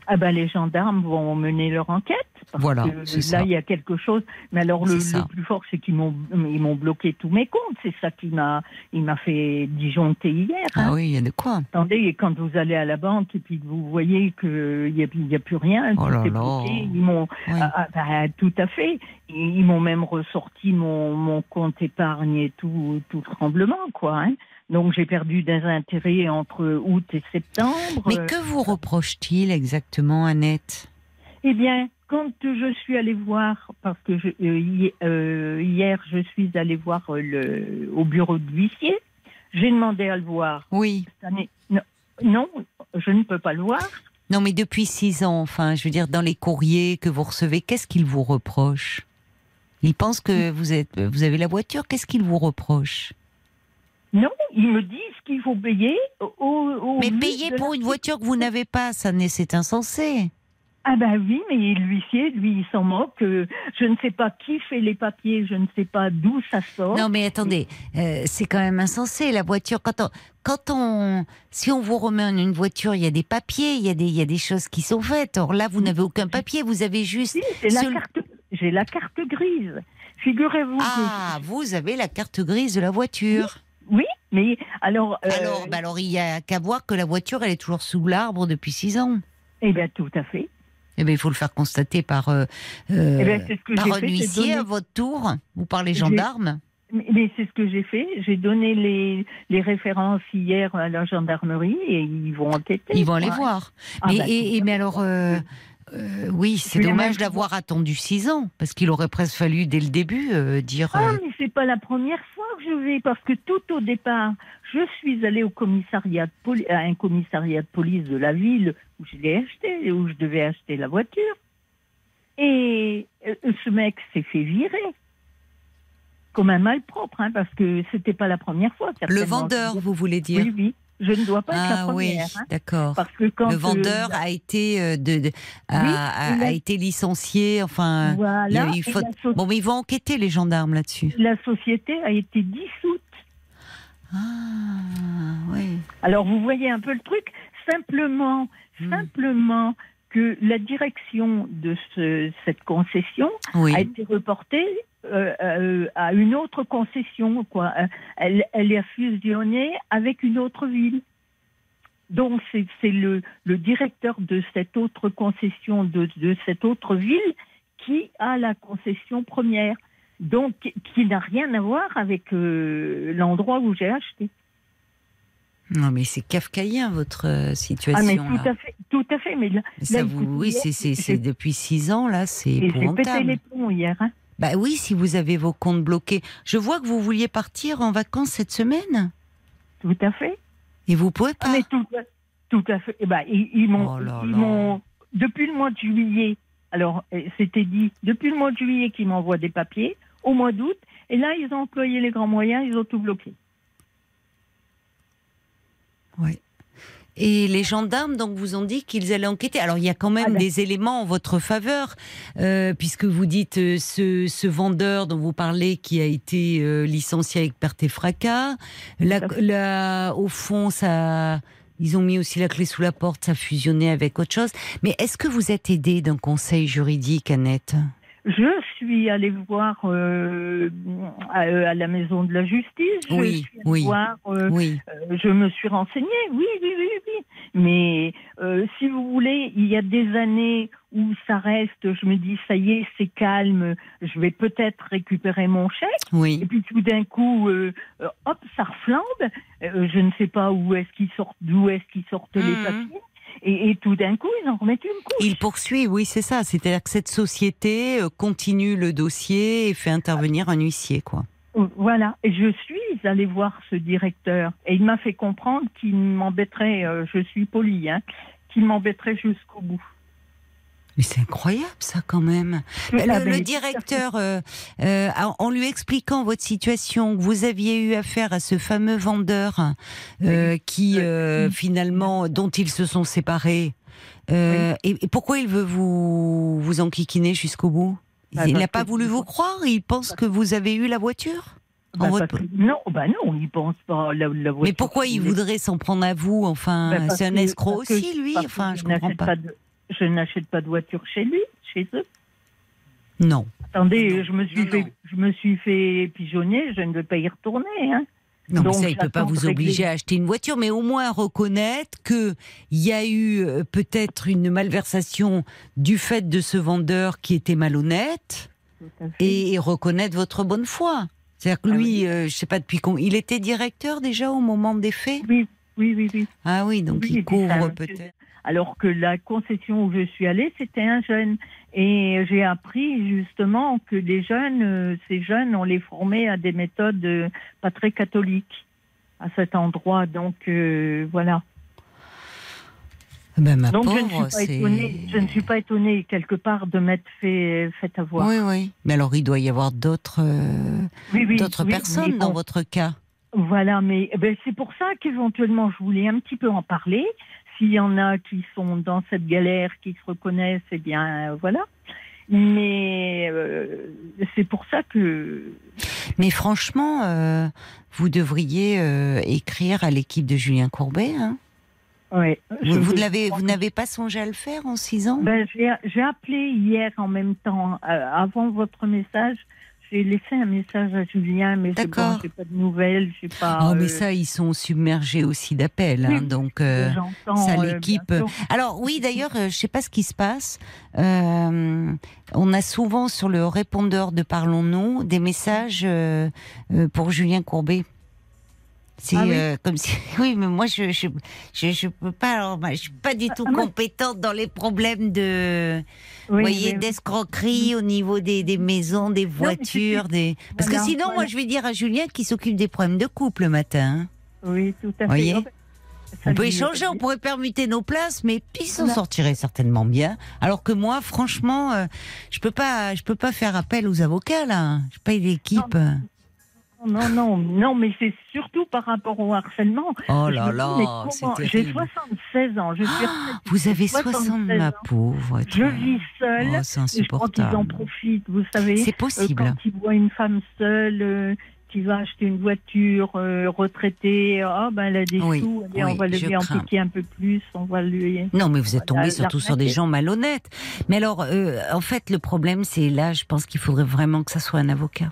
Ah ben les gendarmes vont mener leur enquête. Parce Voilà, que là ça. il y a quelque chose. Mais alors le, plus fort c'est qu'ils m'ont ils m'ont bloqué tous mes comptes. C'est ça qui m'a il m'a fait disjoncter hier. hein. Ah oui, il y a de quoi. Attendez, et quand vous allez à la banque et puis que vous voyez qu'il n'y a, il y a plus rien, Oh tout là bloqué, ils m'ont, Oui. ah, ah, bah, tout à fait, ils, ils m'ont même ressorti mon, mon compte épargne et tout, tout tremblement, quoi. Hein. Donc j'ai perdu des intérêts entre août et septembre. Mais que vous reproche-t-il exactement, Annette? Eh bien, quand je suis allée voir, parce que je, euh, euh, hier je suis allée voir le, au bureau de l'huissier, j'ai demandé à le voir. Oui. Non, non, je ne peux pas le voir. Non, mais depuis six ans, enfin, je veux dire, dans les courriers que vous recevez, qu'est-ce qu'il vous reproche? Il pense que vous, êtes, vous avez la voiture, qu'est-ce qu'il vous reproche? Non, ils me disent qu'il faut payer au, au Mais payer pour la- une voiture que vous n'avez pas, ça c'est insensé. Ah ben oui, mais l'huissier, lui, il s'en moque. euh, Je ne sais pas qui fait les papiers, je ne sais pas d'où ça sort. Non, mais attendez, euh, c'est quand même insensé. La voiture, quand on, quand on, si on vous remet en une voiture, il y a des papiers, il y a des, il y a des choses qui sont faites. Or là, vous n'avez aucun papier, vous avez juste. Si, c'est la carte, j'ai la carte grise. Figurez-vous Ah, vous avez la carte grise de la voiture. Oui, mais alors... euh, Alors, bah alors, il y a qu'à voir que la voiture, elle est toujours sous l'arbre depuis six ans. Eh bien, tout à fait. Eh bien, il faut le faire constater par, euh, euh, Eh bien, que par un fait. huissier donné- à votre tour ou par les gendarmes. Mais, c'est ce que j'ai fait. J'ai donné les, les références hier à la gendarmerie et ils vont enquêter. Ils vont aller voir. Ah mais, bah, et, et- mais alors, euh, euh, oui, c'est dommage d'avoir attendu six ans, parce qu'il aurait presque fallu dès le début euh, dire. Ah, euh, mais c'est pas la première fois que je vais, parce que tout au départ, je suis allée au commissariat de poli- à un commissariat de police de la ville où je l'ai acheté, où je devais acheter la voiture. Et ce mec s'est fait virer. Comme un malpropre, hein, parce que c'était pas la première fois. le vendeur, vous voulez dire Oui, oui. Je ne dois pas être la Ah oui, première. hein, d'accord. parce que quand Le euh, vendeur a été euh, de, de- a, Oui, a- été licencié. Enfin, voilà, il y a eu et faute- la, so- bon, mais ils vont enquêter les gendarmes là-dessus. la société a été dissoute. Ah oui. Alors vous voyez un peu le truc. Simplement, Hmm. simplement que la direction de ce- cette concession Oui. a été reportée euh, euh, à une autre concession. Quoi. Euh, Elle, elle est fusionnée avec une autre ville. Donc c'est le, le directeur de cette autre concession, de, de cette autre ville, qui a la concession première. Donc qui- n'a rien à voir avec euh, l'endroit où j'ai acheté. Non, mais c'est kafkaïen votre euh, Ah situation. mais là. tout à fait, tout à fait. Mais là, Mais ça là, vous, oui, c'est depuis six ans là, c'est et j'ai pété épouvantable. les plombs hier. hein. Bah oui, si vous avez vos comptes bloqués. Je vois que vous vouliez partir en vacances cette semaine Tout à fait. et vous pouvez Ah, pas. mais tout, tout à fait. Eh ben, ils, ils m'ont, Oh depuis le mois de juillet. Alors, euh, c'était dit depuis le mois de juillet qu'ils m'envoient des papiers. Au mois d'août, et là, ils ont employé les grands moyens, ils ont tout bloqué. Ouais. Et les gendarmes donc vous ont dit qu'ils allaient enquêter. Alors il y a quand même Ah ben. des éléments en votre faveur, euh, puisque vous dites euh, ce, ce vendeur dont vous parlez qui a été euh, licencié avec perte et fracas. La, la- au fond, ça, ils ont mis aussi la clé sous la porte, ça a fusionné avec autre chose. Mais est-ce que vous êtes aidé d'un conseil juridique, Annette? Je suis allée voir euh, à, à la maison de la justice. Je Oui, suis allée oui. voir. euh, Oui. Euh, je me suis renseignée, oui, oui, oui, oui. Mais euh, si vous voulez, il y a des années où ça reste, je me dis, ça y est, c'est calme, je vais peut-être récupérer mon chèque. Oui. Et puis tout d'un coup, euh, euh, hop, ça reflambe. Euh, je ne sais pas où est-ce qu'ils sortent, d'où est-ce qu'ils sortent les Mhm. papiers. Et, et tout d'un coup, ils en remettent une couche. Il poursuit, oui, c'est ça. C'est-à-dire que cette société euh, continue le dossier et fait intervenir un huissier, quoi. Voilà, et je suis allée voir ce directeur et il m'a fait comprendre qu'il m'embêterait, euh, je suis polie, hein, qu'il m'embêterait jusqu'au bout. Mais c'est incroyable, ça, quand même. Le, Ah, le ben, directeur, euh, euh, en- lui expliquant votre situation, vous aviez eu affaire à ce fameux vendeur euh, qui, euh, finalement, dont ils se sont séparés, et, et pourquoi il veut vous, vous enquiquiner jusqu'au bout? Bah, il n'a pas voulu vous croire? Il pense que vous avez eu la voiture? Bah, votre- non, bah non, il pense pas. La, la Mais voiture, pourquoi il voudrait s'en prendre à vous? Enfin, Bah, c'est un escroc que- aussi, lui. Enfin, je comprends pas. de- je n'achète pas de voiture chez lui, chez eux. Non. Attendez, je me suis non, fait, non. je me suis fait pigeonner, je ne vais pas y retourner. Hein. Non, mais ça, il peut pas vous obliger régler. à acheter une voiture, mais au moins reconnaître que il y a eu euh, peut-être une malversation du fait de ce vendeur qui était malhonnête et, et reconnaître votre bonne foi. C'est-à-dire que Ah lui, euh, je sais pas depuis quand, il était directeur déjà au moment des faits? Oui, oui, oui, oui. Ah oui, donc Oui, il couvre peut-être. Alors que la concession où je suis allée, c'était un jeune. Et j'ai appris justement que les jeunes, euh, ces jeunes, on les formait à des méthodes euh, pas très catholiques à cet endroit. Donc euh, voilà. Ben, ma Donc je ne, suis pas étonnée, je ne suis pas étonnée quelque part de m'être fait, fait avoir. Oui, oui. Mais alors, il doit y avoir d'autres euh, Oui, oui, d'autres oui, personnes dans bon, votre cas. Voilà, mais eh ben, c'est pour ça qu'éventuellement je voulais un petit peu en parler. S'il y en a qui sont dans cette galère, qui se reconnaissent, eh bien euh, voilà. Mais euh, c'est pour ça que Mais franchement, euh, vous devriez euh, écrire à l'équipe de Julien Courbet. Hein. ouais. Vous, vous l'avez, vous n'avez pas songé à le faire en six ans? Ben, j'ai appelé hier en même temps, avant votre message. J'ai laissé un message à Julien, mais c'est bon, j'ai pas de nouvelles, j'ai pas. Oh, mais euh, ça, ils sont submergés aussi d'appels. hein, donc, euh, ça, euh, l'équipe. Alors oui, d'ailleurs, je sais pas ce qui se passe. On a souvent sur le répondeur de Parlons-nous des messages pour Julien Courbet. C'est Ah oui. euh, comme si oui, mais moi je je je, je peux pas. Alors, moi, je suis pas du tout Ah, compétente dans les problèmes de Oui, voyez oui, d'escroquerie au niveau des, des maisons, des mais voitures, des parce Voilà, que sinon moi je vais dire à Julien qui s'occupe des problèmes de couple le matin. hein. Oui, tout à fait. Voyez? On peut échanger, on pourrait permuter nos places, mais puis s'en sortirait certainement bien. Alors que moi, franchement, euh, je peux pas, je peux pas faire appel aux avocats là. Je paye l'équipe. Non, non, non, mais c'est surtout par rapport au harcèlement. Oh là là, J'ai terrible. 76 ans, je suis retraitée, Vous avez j'ai 60, ma ans. pauvre. Je vis seule. Oh, c'est et je crois qu'ils en insupportable. profitent, vous savez. C'est Euh, possible. quand ils voient une femme seule euh, qui va acheter une voiture euh, retraitée, ah ben elle a des Oui, sous, allez, on va lui piquer un peu plus, on va lui. Non, mais vous êtes tombé surtout sur des gens malhonnêtes. Mais alors, euh, en fait, le problème, c'est là, je pense qu'il faudrait vraiment que ça soit un avocat.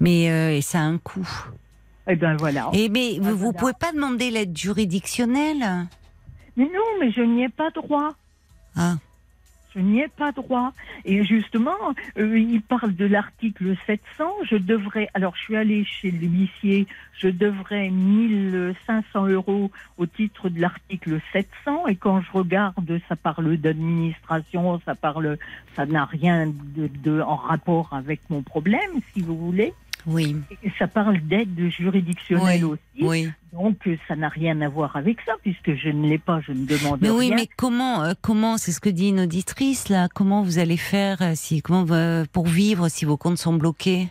Mais euh, et ça a un coût. Eh ben voilà. Et mais vous, vous voilà. pouvez pas demander l'aide juridictionnelle? Mais non, mais je n'y ai pas droit. Ah. Je n'y ai pas droit. Et justement, euh, il parle de l'article 700. Je devrais, alors je suis allée chez l'huissier, je devrais 1500 euros au titre de l'article 700. Et quand je regarde, ça parle d'administration, ça parle, ça n'a rien en rapport avec mon problème, si vous voulez. Oui, Et ça parle d'aide juridictionnelle aussi. oui. Donc ça n'a rien à voir avec ça, puisque je ne l'ai pas, je ne demande Mais oui, mais comment, euh, comment, c'est ce que dit une auditrice là. Comment vous allez faire euh, si, comment euh, pour vivre si vos comptes sont bloqués?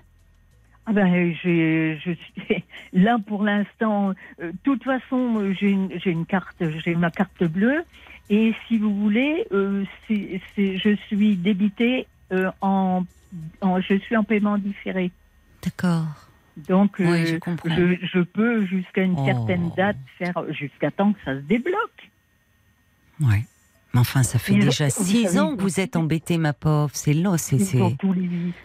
Ah ben, euh, je suis là pour l'instant. euh, De toute façon, j'ai une, carte, j'ai ma carte bleue. Et si vous voulez, euh, je suis débitée euh, en, en- je suis en paiement différé. D'accord. Donc, Oui, euh, je je, je peux jusqu'à une Oh. certaine date faire jusqu'à temps que ça se débloque. Ouais. Mais enfin, ça fait Et déjà six savez, ans que vous êtes embêtée, ma pauvre. C'est long, c'est.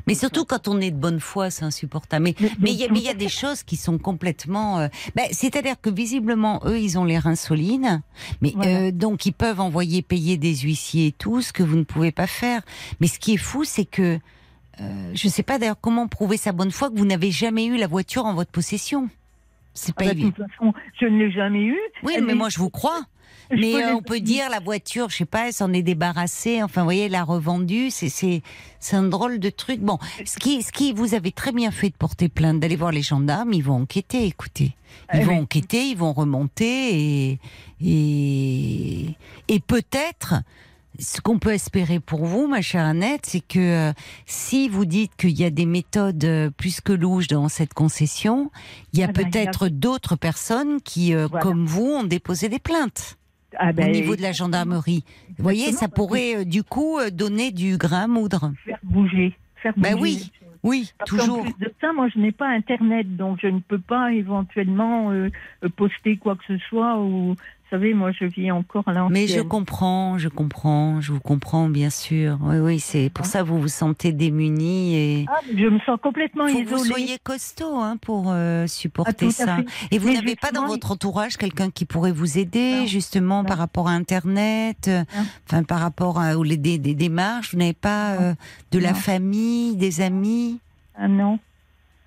Mais surtout quand on est de bonne foi, c'est insupportable. Mais Mais- mais il y, a- mais y a des choses qui sont complètement. euh, ben, C'est-à-dire que visiblement, eux, ils ont les reins solides, mais Voilà. euh, donc ils peuvent envoyer payer des huissiers et tout, ce que vous ne pouvez pas faire. Mais ce qui est fou, c'est que euh, je ne sais pas d'ailleurs comment prouver sa bonne foi que vous n'avez jamais eu la voiture en votre possession. C'est Ah pas ben, de évident. toute façon, je ne l'ai jamais eu. Oui, mais moi je vous crois. je Mais peux euh, les- on peut dire la voiture, je sais pas, elle s'en est débarrassée. Enfin, vous voyez, elle l'a revendue. C'est c'est c'est un drôle de truc. Bon, ce qui ce qui vous avez très bien fait de porter plainte, d'aller voir les gendarmes. Ils vont enquêter. Écoutez, ils Eh vont oui. enquêter, ils vont remonter et et et peut-être. Ce qu'on peut espérer pour vous, ma chère Annette, c'est que euh, si vous dites qu'il y a des méthodes euh, plus que louches dans cette concession, il y a Ah ben, peut-être d'autres personnes qui, euh, Voilà. comme vous, ont déposé des plaintes. Ah ben, au niveau de la gendarmerie. Vous voyez, ça pourrait du coup donner du grain à moudre. faire bouger. Faire Ben bouger oui, choses. Oui, Parce qu'en toujours. plus de ça, moi, je n'ai pas Internet, donc je ne peux pas éventuellement euh, poster quoi que ce soit. Ou, savez, moi, je vis encore à l'ancienne. Mais je comprends, je comprends, je vous comprends bien sûr. Oui, oui, c'est pour ça que vous vous sentez démunis et Ah, je me sens complètement faut que isolée. vous soyez costaud hein, pour euh, Ah, supporter à ça. Et vous n'avez pas dans votre entourage quelqu'un qui pourrait vous aider Non. justement Non. par rapport à Internet, euh, enfin par rapport à les, des, des démarches? Vous n'avez pas euh, de la famille, des amis? Ah non.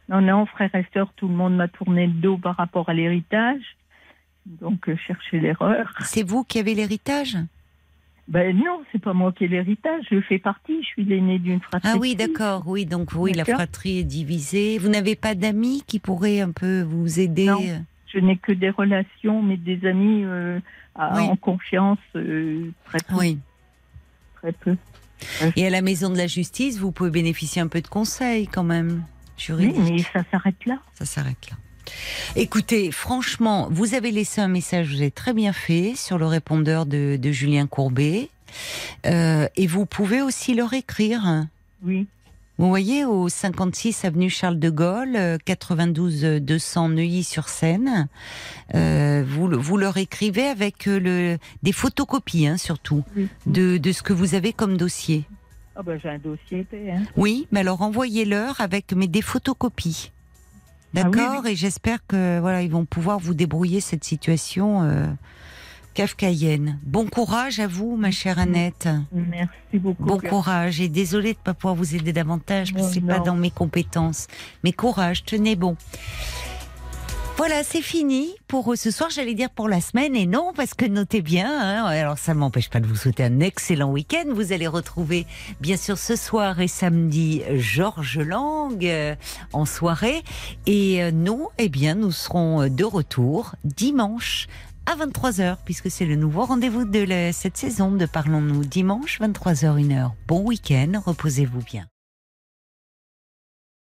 Non, non, frère et sœur, tout le monde m'a tourné le dos par rapport à l'héritage. Donc, euh, chercher l'erreur. C'est vous qui avez l'héritage? Ben non, c'est pas moi qui ai l'héritage, je fais partie, je suis l'aîné d'une fratrie. Ah oui, d'accord, oui, donc oui, la fratrie est divisée. Vous n'avez pas d'amis qui pourraient un peu vous aider? Non. Je n'ai que des relations, mais des amis euh, à- Oui. en confiance, euh, très peu. Oui. Très peu. Et à la maison de la justice, vous pouvez bénéficier un peu de conseils quand même, Oui, juridiques. mais ça s'arrête là. Ça s'arrête là. Écoutez, franchement, vous avez laissé un message, vous avez très bien fait, sur le répondeur de, de Julien Courbet. Euh, et vous pouvez aussi leur écrire. Oui. Vous voyez, au 56 avenue Charles de Gaulle, euh, 92 200 Neuilly-sur-Seine, euh, vous, le- vous leur écrivez avec euh, le, des photocopies, hein, surtout, oui. de, de ce que vous avez comme dossier. Ah ben j'ai un dossier épais. Hein. Oui, mais alors envoyez-leur avec mais des photocopies. Ah oui, D'accord Et j'espère que voilà, ils vont pouvoir vous débrouiller cette situation euh, kafkaïenne. Bon courage à vous, ma chère Annette. Merci beaucoup. Bon courage et désolée de ne pas pouvoir vous aider davantage parce que Oh, c'est pas dans mes compétences. Mais courage, tenez bon. Voilà, c'est fini pour ce soir. J'allais dire pour la semaine et non parce que notez bien. hein, alors ça m'empêche pas de vous souhaiter un excellent week-end. Vous allez retrouver bien sûr ce soir et samedi Georges Lang euh, en soirée et euh, nous, eh bien, nous serons de retour dimanche à 23h, puisque c'est le nouveau rendez-vous de cette saison de Parlons-nous dimanche, 23h, 1h. Bon week-end, reposez-vous bien.